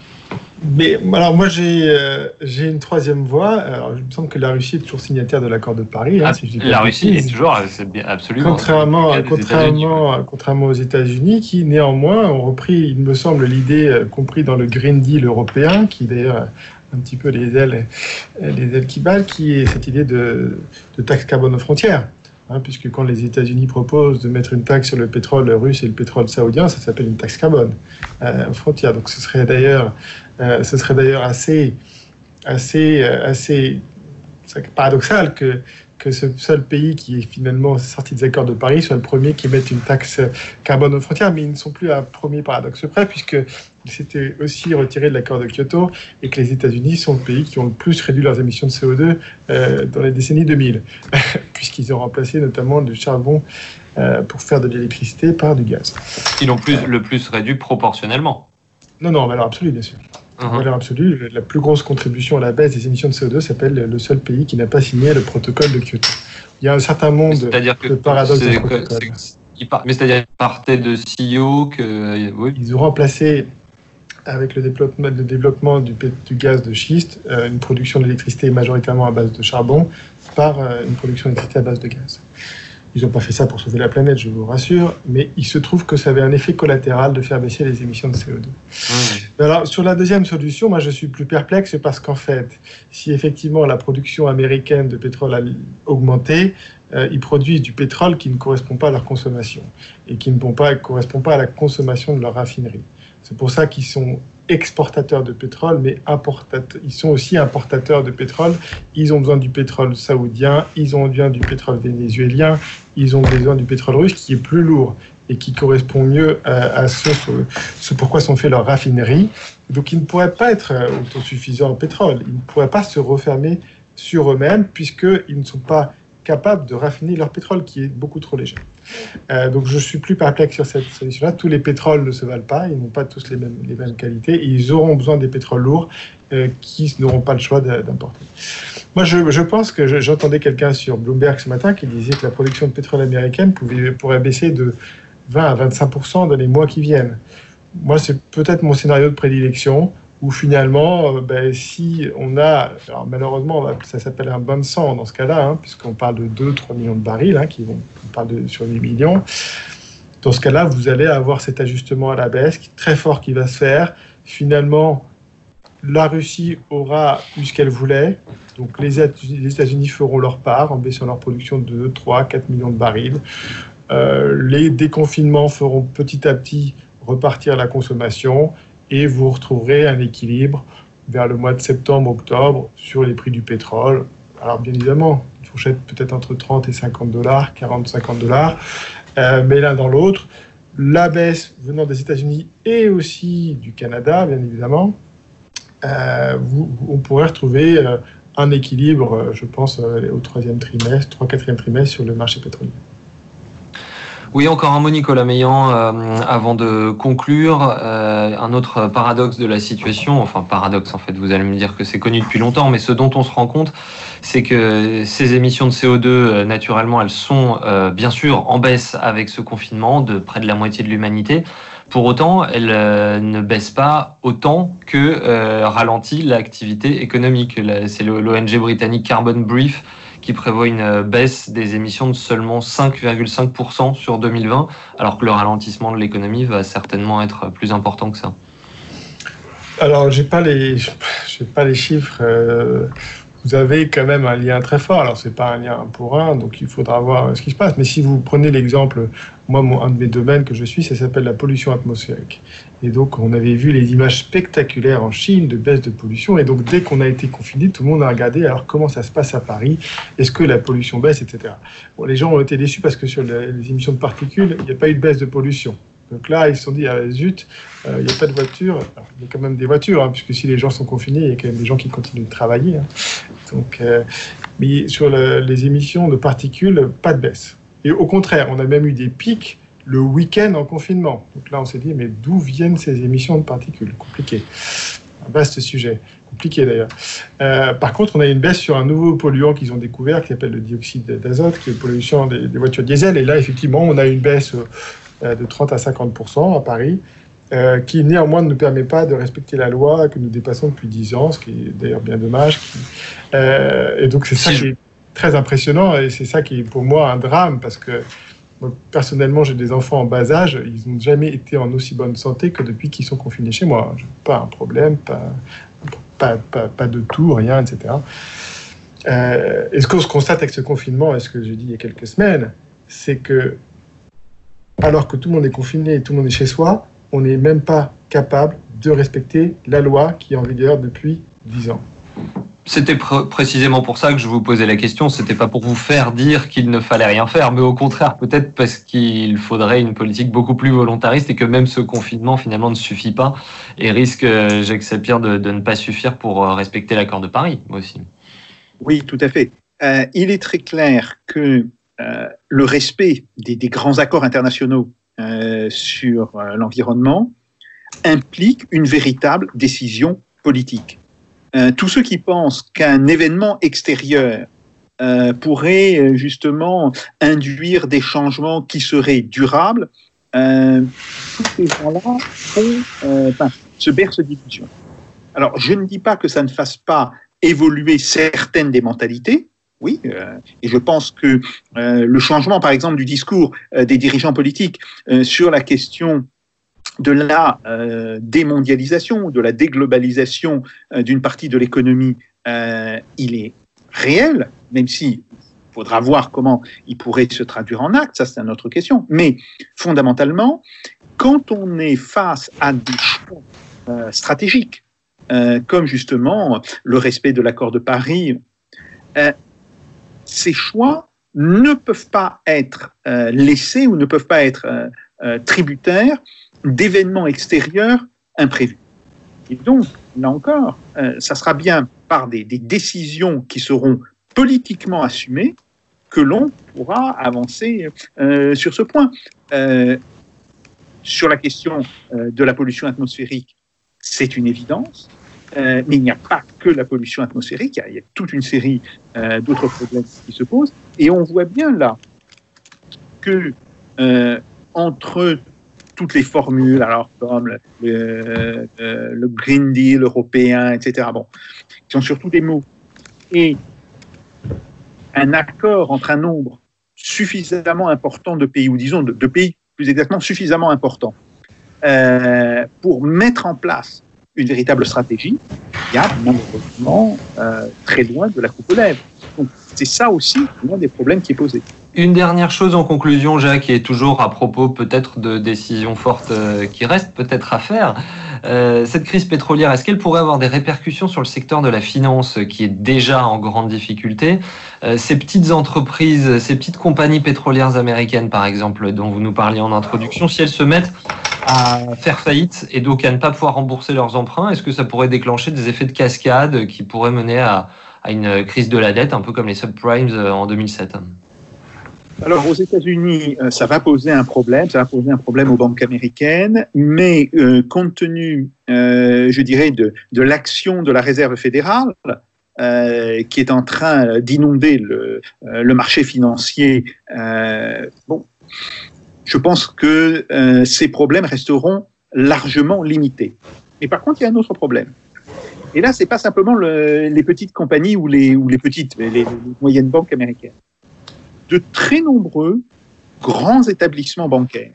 mais alors moi j'ai euh, j'ai une troisième voie. Alors, il me semble que la Russie est toujours signataire de l'accord de Paris. Hein, ah, la Russie est toujours c'est bien, absolument. Contrairement contrairement contrairement aux États-Unis qui néanmoins ont repris, il me semble, l'idée euh, compris dans le Green Deal européen, qui d'ailleurs un petit peu les ailes les ailes qui battent, qui est cette idée de, de taxe carbone aux frontières. Hein, puisque quand les États-Unis proposent de mettre une taxe sur le pétrole russe et le pétrole saoudien, ça s'appelle une taxe carbone euh, aux frontières. Donc ce serait d'ailleurs, euh, ce serait d'ailleurs assez, assez, euh, assez paradoxal que, que ce seul pays qui est finalement sorti des accords de Paris soit le premier qui mette une taxe carbone aux frontières, mais ils ne sont plus à un premier paradoxe près, puisque s'étaient aussi retirés de l'accord de Kyoto et que les États-Unis sont le pays qui ont le plus réduit leurs émissions de CO2 euh, dans les décennies 2000, <laughs> puisqu'ils ont remplacé notamment le charbon euh, pour faire de l'électricité par du gaz. Ils l'ont plus, le plus réduit proportionnellement. Non, non, en valeur absolue, bien sûr. En Mhm. valeur absolue, la plus grosse contribution à la baisse des émissions de CO2 s'appelle le seul pays qui n'a pas signé le protocole de Kyoto. Il y a un certain C'est-à-dire que de paradoxes mais c'est-à-dire qu'ils partaient de CEO que oui. Ils ont remplacé, avec le développement, le développement du, du gaz de schiste, euh, une production d'électricité majoritairement à base de charbon par euh, une production d'électricité à base de gaz. Ils n'ont pas fait ça pour sauver la planète, je vous rassure, mais il se trouve que ça avait un effet collatéral de faire baisser les émissions de CO2. Mmh. Alors, sur la deuxième solution, moi, je suis plus perplexe parce qu'en fait, si effectivement la production américaine de pétrole a augmenté, euh, ils produisent du pétrole qui ne correspond pas à leur consommation et qui ne correspond pas, à la consommation de leur raffinerie. C'est pour ça qu'ils sont exportateurs de pétrole, mais. Ils sont aussi importateurs de pétrole. Ils ont besoin du pétrole saoudien, ils ont besoin du pétrole vénézuélien, ils ont besoin du pétrole russe qui est plus lourd et qui correspond mieux à, ce, ce pourquoi sont fait leurs raffineries. Donc ils ne pourraient pas être euh, autosuffisants en pétrole. Ils ne pourraient pas se refermer sur eux-mêmes puisqu'ils ne sont pas capables de raffiner leur pétrole qui est beaucoup trop léger. Euh, donc je suis plus perplexe sur cette solution-là. Tous les pétroles ne se valent pas, ils n'ont pas tous les mêmes, qualités ils auront besoin des pétroles lourds euh, qui n'auront pas le choix d'importer. Moi je, pense que je- j'entendais quelqu'un sur Bloomberg ce matin qui disait que la production de pétrole américaine pourrait baisser de 20 à 25 dans les mois qui viennent. Moi c'est peut-être mon scénario de prédilection où finalement, euh, ben, si on a, alors malheureusement, ça s'appelle un bain de sang dans ce cas-là, hein, puisqu'on parle de 2-3 millions de barils, hein, qui vont, on parle de, sur 8 millions. Dans ce cas-là, vous allez avoir cet ajustement à la baisse qui très fort qui va se faire. Finalement, la Russie aura eu ce qu'elle voulait. Donc les États-Unis feront leur part en baissant leur production de 2, 3, 4 millions de barils. Euh, les déconfinements feront petit à petit repartir la consommation et vous retrouverez un équilibre vers le mois de septembre-octobre sur les prix du pétrole. Alors bien évidemment, une fourchette peut-être entre 30 et 50 dollars, 40-50 dollars, euh, mais l'un dans l'autre. La baisse venant des États-Unis et aussi du Canada, bien évidemment, euh, on pourrait retrouver un équilibre, je pense, au troisième trimestre, 3-4e trimestre sur le marché pétrolier. Oui, encore un mot, Nicolas Meillan, euh, avant de conclure. Euh, un autre paradoxe de la situation, enfin paradoxe en fait, vous allez me dire que c'est connu depuis longtemps, mais ce dont on se rend compte, c'est que ces émissions de CO2, euh, naturellement, elles sont euh, bien sûr en baisse avec ce confinement de près de la moitié de l'humanité. Pour autant, elles euh, ne baissent pas autant que ralentit l'activité économique. C'est l'ONG britannique Carbon Brief qui prévoit une euh, baisse des émissions de seulement 5,5% sur 2020, alors que le ralentissement de l'économie va certainement être plus important que ça. Alors, j'ai pas les, pas les chiffres. euh, vous avez quand même un lien très fort. Alors, c'est pas un lien pour un, donc il faudra voir ce qui se passe. Mais si vous prenez l'exemple, moi, mon, un de mes domaines que je suis, ça s'appelle la pollution atmosphérique. Et donc, on avait vu les images spectaculaires en Chine de baisse de pollution. Et donc, dès qu'on a été confiné, tout le monde a regardé alors comment ça se passe à Paris? Est-ce que la pollution baisse, etc. Bon, les gens ont été déçus parce que sur les émissions de particules, il n'y a pas eu de baisse de pollution. Donc là, ils se sont dit, ah, zut, euh, il n'y a pas de voitures. Alors, il y a quand même des voitures, hein, puisque si les gens sont confinés, il y a quand même des gens qui continuent de travailler. hein. Donc, euh, mais sur le- les émissions de particules, pas de baisse. Et au contraire, on a même eu des pics le week-end en confinement. Donc là, on s'est dit, mais d'où viennent ces émissions de particules? Compliqué. Un vaste sujet. Compliqué d'ailleurs. Euh, par contre, on a une baisse sur un nouveau polluant qu'ils ont découvert qui s'appelle le dioxyde d'azote, qui est pollution des, des voitures diesel. Et là, effectivement, on a une baisse euh, de 30 à 50% à Paris, euh, qui néanmoins ne nous permet pas de respecter la loi que nous dépassons depuis 10 ans, ce qui est d'ailleurs bien dommage. qui- euh, et donc, c'est ça je- qui est très impressionnant et c'est ça qui est pour moi un drame parce que personnellement, j'ai des enfants en bas âge, ils n'ont jamais été en aussi bonne santé que depuis qu'ils sont confinés chez moi. Pas un problème, pas, pas, pas, pas de tout, rien, etc. Euh, et ce qu'on se constate avec ce confinement, et ce que j'ai dit il y a quelques semaines, c'est que alors que tout le monde est confiné et tout le monde est chez soi, on n'est même pas capable de respecter la loi qui est en vigueur depuis 10 ans. C'était pr précisément pour ça que je vous posais la question. C'était pas pour vous faire dire qu'il ne fallait rien faire, mais au contraire, peut-être parce qu'il faudrait une politique beaucoup plus volontariste et que même ce confinement finalement ne suffit pas et risque, euh, j'accepte de, ne pas suffire pour euh, respecter l'accord de Paris aussi. Oui, tout à fait. Euh, il est très clair que le respect des, grands accords internationaux sur l'environnement implique une véritable décision politique. Euh, tous ceux qui pensent qu'un événement extérieur euh, pourrait euh, justement induire des changements qui seraient durables, tous ces gens-là se bercent d'illusions. Alors, je ne dis pas que ça ne fasse pas évoluer certaines des mentalités, oui, et je pense que le changement, par exemple, du discours des dirigeants politiques sur la question de la euh, démondialisation, de la déglobalisation euh, d'une partie de l'économie, euh, il est réel, même si faudra voir comment il pourrait se traduire en actes, ça c'est une autre question. Mais fondamentalement, quand on est face à des choix euh, stratégiques, comme justement le respect de l'accord de Paris, ces choix ne peuvent pas être laissés ou ne peuvent pas être tributaires d'événements extérieurs imprévus. Et donc, là encore, euh, ça sera bien par des, décisions qui seront politiquement assumées que l'on pourra avancer euh, sur ce point. Euh, sur la question euh, de la pollution atmosphérique, c'est une évidence, mais il n'y a pas que la pollution atmosphérique, il y a, toute une série d'autres problèmes qui se posent, et on voit bien là que entre toutes les formules, alors comme le, le, Green Deal européen, etc. Bon, qui sont surtout des mots. Et un accord entre un nombre suffisamment important de pays, ou disons de, pays plus exactement suffisamment importants, euh, pour mettre en place une véritable stratégie, il y a malheureusement euh, très loin de la coupe aux lèvres. Donc c'est ça aussi l'un des problèmes qui est posé. Une dernière chose en conclusion, Jacques, est toujours à propos peut-être de décisions fortes euh, qui restent peut-être à faire. Euh, cette crise pétrolière, est-ce qu'elle pourrait avoir des répercussions sur le secteur de la finance qui est déjà en grande difficulté? Euh, Ces petites entreprises, ces petites compagnies pétrolières américaines, par exemple, dont vous nous parliez en introduction, si elles se mettent à faire faillite et donc à ne pas pouvoir rembourser leurs emprunts, est-ce que ça pourrait déclencher des effets de cascade qui pourraient mener à, à une crise de la dette, un peu comme les subprimes en 2007 alors aux États-Unis, euh, ça va poser un problème, ça va poser un problème aux banques américaines, mais euh, compte tenu, euh, je dirais, de, de l'action de la Réserve fédérale, qui est en train d'inonder le, marché financier, bon, je pense que ces problèmes resteront largement limités. Mais par contre, il y a un autre problème. Et là, c'est pas simplement le, les petites compagnies ou les, ou les petites, les, les moyennes banques américaines de très nombreux grands établissements bancaires,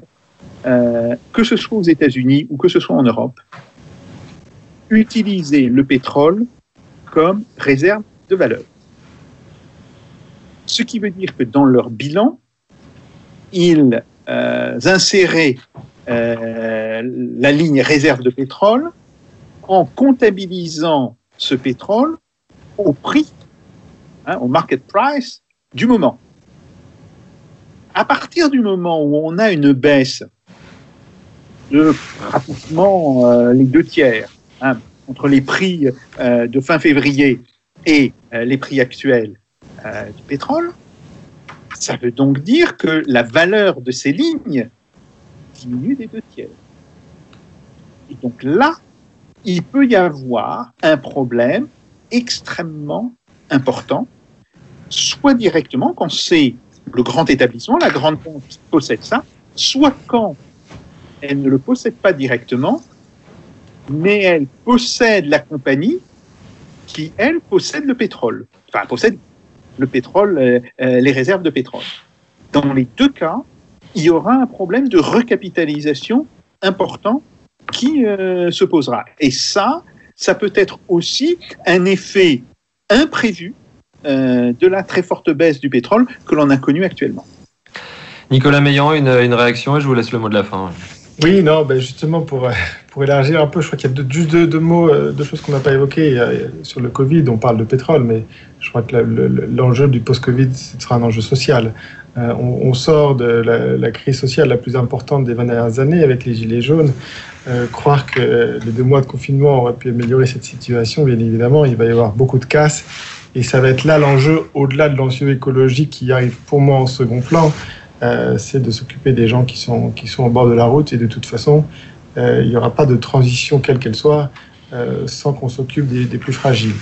euh, que ce soit aux États-Unis ou que ce soit en Europe, utiliser le pétrole comme réserve de valeur. Ce qui veut dire que dans leur bilan, ils euh, inséraient euh, la ligne réserve de pétrole en comptabilisant ce pétrole au prix, hein, au market price du moment à partir du moment où on a une baisse de pratiquement euh, les deux tiers hein, entre les prix euh, de fin février et euh, les prix actuels du pétrole, ça veut donc dire que la valeur de ces lignes diminue des deux tiers. Et donc là, il peut y avoir un problème extrêmement important, soit directement quand c'est le grand établissement, la grande banque possède ça, soit quand elle ne le possède pas directement, mais elle possède la compagnie qui, elle, possède le pétrole. Enfin, possède le pétrole, euh, euh, les réserves de pétrole. Dans les deux cas, il y aura un problème de recapitalisation important qui euh, se posera. Et ça, ça peut être aussi un effet imprévu euh, de la très forte baisse du pétrole que l'on a connue actuellement. Nicolas Meillan, une, une, réaction et je vous laisse le mot de la fin. Oui, non, ben justement, pour, euh, pour élargir un peu, je crois qu'il y a deux, juste deux, deux mots, euh, deux choses qu'on n'a pas évoquées sur le Covid. On parle de pétrole, mais je crois que la- le- le- l'enjeu du post-Covid, ce sera un enjeu social. Euh, on, on sort de la, la crise sociale la plus importante des 20 dernières années avec les Gilets jaunes. Euh, croire que les deux mois de confinement auraient pu améliorer cette situation, bien évidemment, il va y avoir beaucoup de casse. Et ça va être là l'enjeu, au-delà de l'enjeu écologique qui arrive pour moi en second plan, euh, c'est de s'occuper des gens qui sont, qui sont au bord de la route. Et de toute façon, euh, il n'y aura pas de transition, quelle qu'elle soit, euh, sans qu'on s'occupe des, des plus fragiles.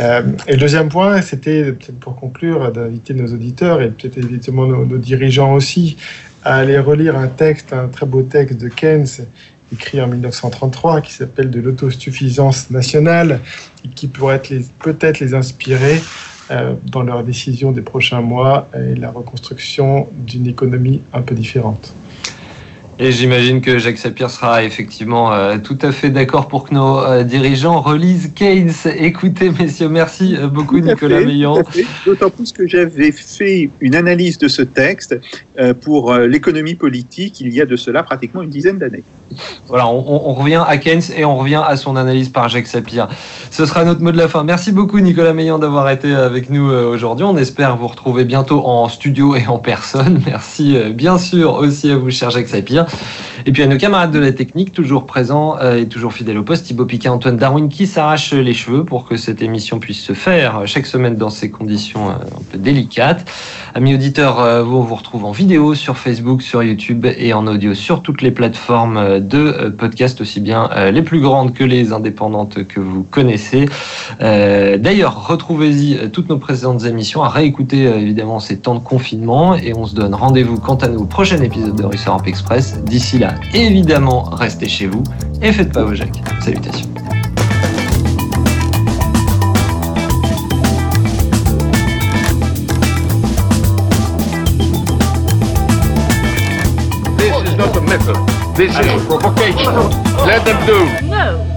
Euh, et le deuxième point, c'était peut-être pour conclure, d'inviter nos auditeurs et peut-être évidemment nos, nos dirigeants aussi à aller relire un texte, un très beau texte de Keynes écrit en 1933 qui s'appelle De l'autosuffisance nationale et qui pourrait peut-être les inspirer euh, dans leurs décisions des prochains mois et la reconstruction d'une économie un peu différente. Et j'imagine que Jacques Sapir sera effectivement euh, tout à fait d'accord pour que nos euh, dirigeants relisent Keynes. Écoutez, messieurs, merci euh, beaucoup Tout Nicolas fait, Meillan. D'autant plus que j'avais fait une analyse de ce texte euh, pour l'économie politique il y a de cela pratiquement une dizaine d'années. Voilà, on, revient à Keynes et on revient à son analyse par Jacques Sapir. Ce sera notre mot de la fin. Merci beaucoup Nicolas Meillan d'avoir été avec nous aujourd'hui. On espère vous retrouver bientôt en studio et en personne. <laughs> Merci bien sûr aussi à vous, cher Jacques Sapir. Et puis à nos camarades de la technique, toujours présents euh, et toujours fidèles au poste, Thibaut Piquet, Antoine Darwin qui s'arrachent les cheveux pour que cette émission puisse se faire chaque semaine dans ces conditions euh, un peu délicates. Amis auditeurs, euh, vous, on vous retrouve en vidéo sur Facebook, sur YouTube et en audio sur toutes les plateformes de podcast, aussi bien les plus grandes que les indépendantes que vous connaissez. D'ailleurs, retrouvez-y toutes nos précédentes émissions à réécouter évidemment ces temps de confinement et on se donne rendez-vous quant à nous au prochain épisode de Russe Europe Express. D'ici là, évidemment, restez chez vous et faites pas vos jacques. Salutations. This is not a method. This is provocation. Let them do. No.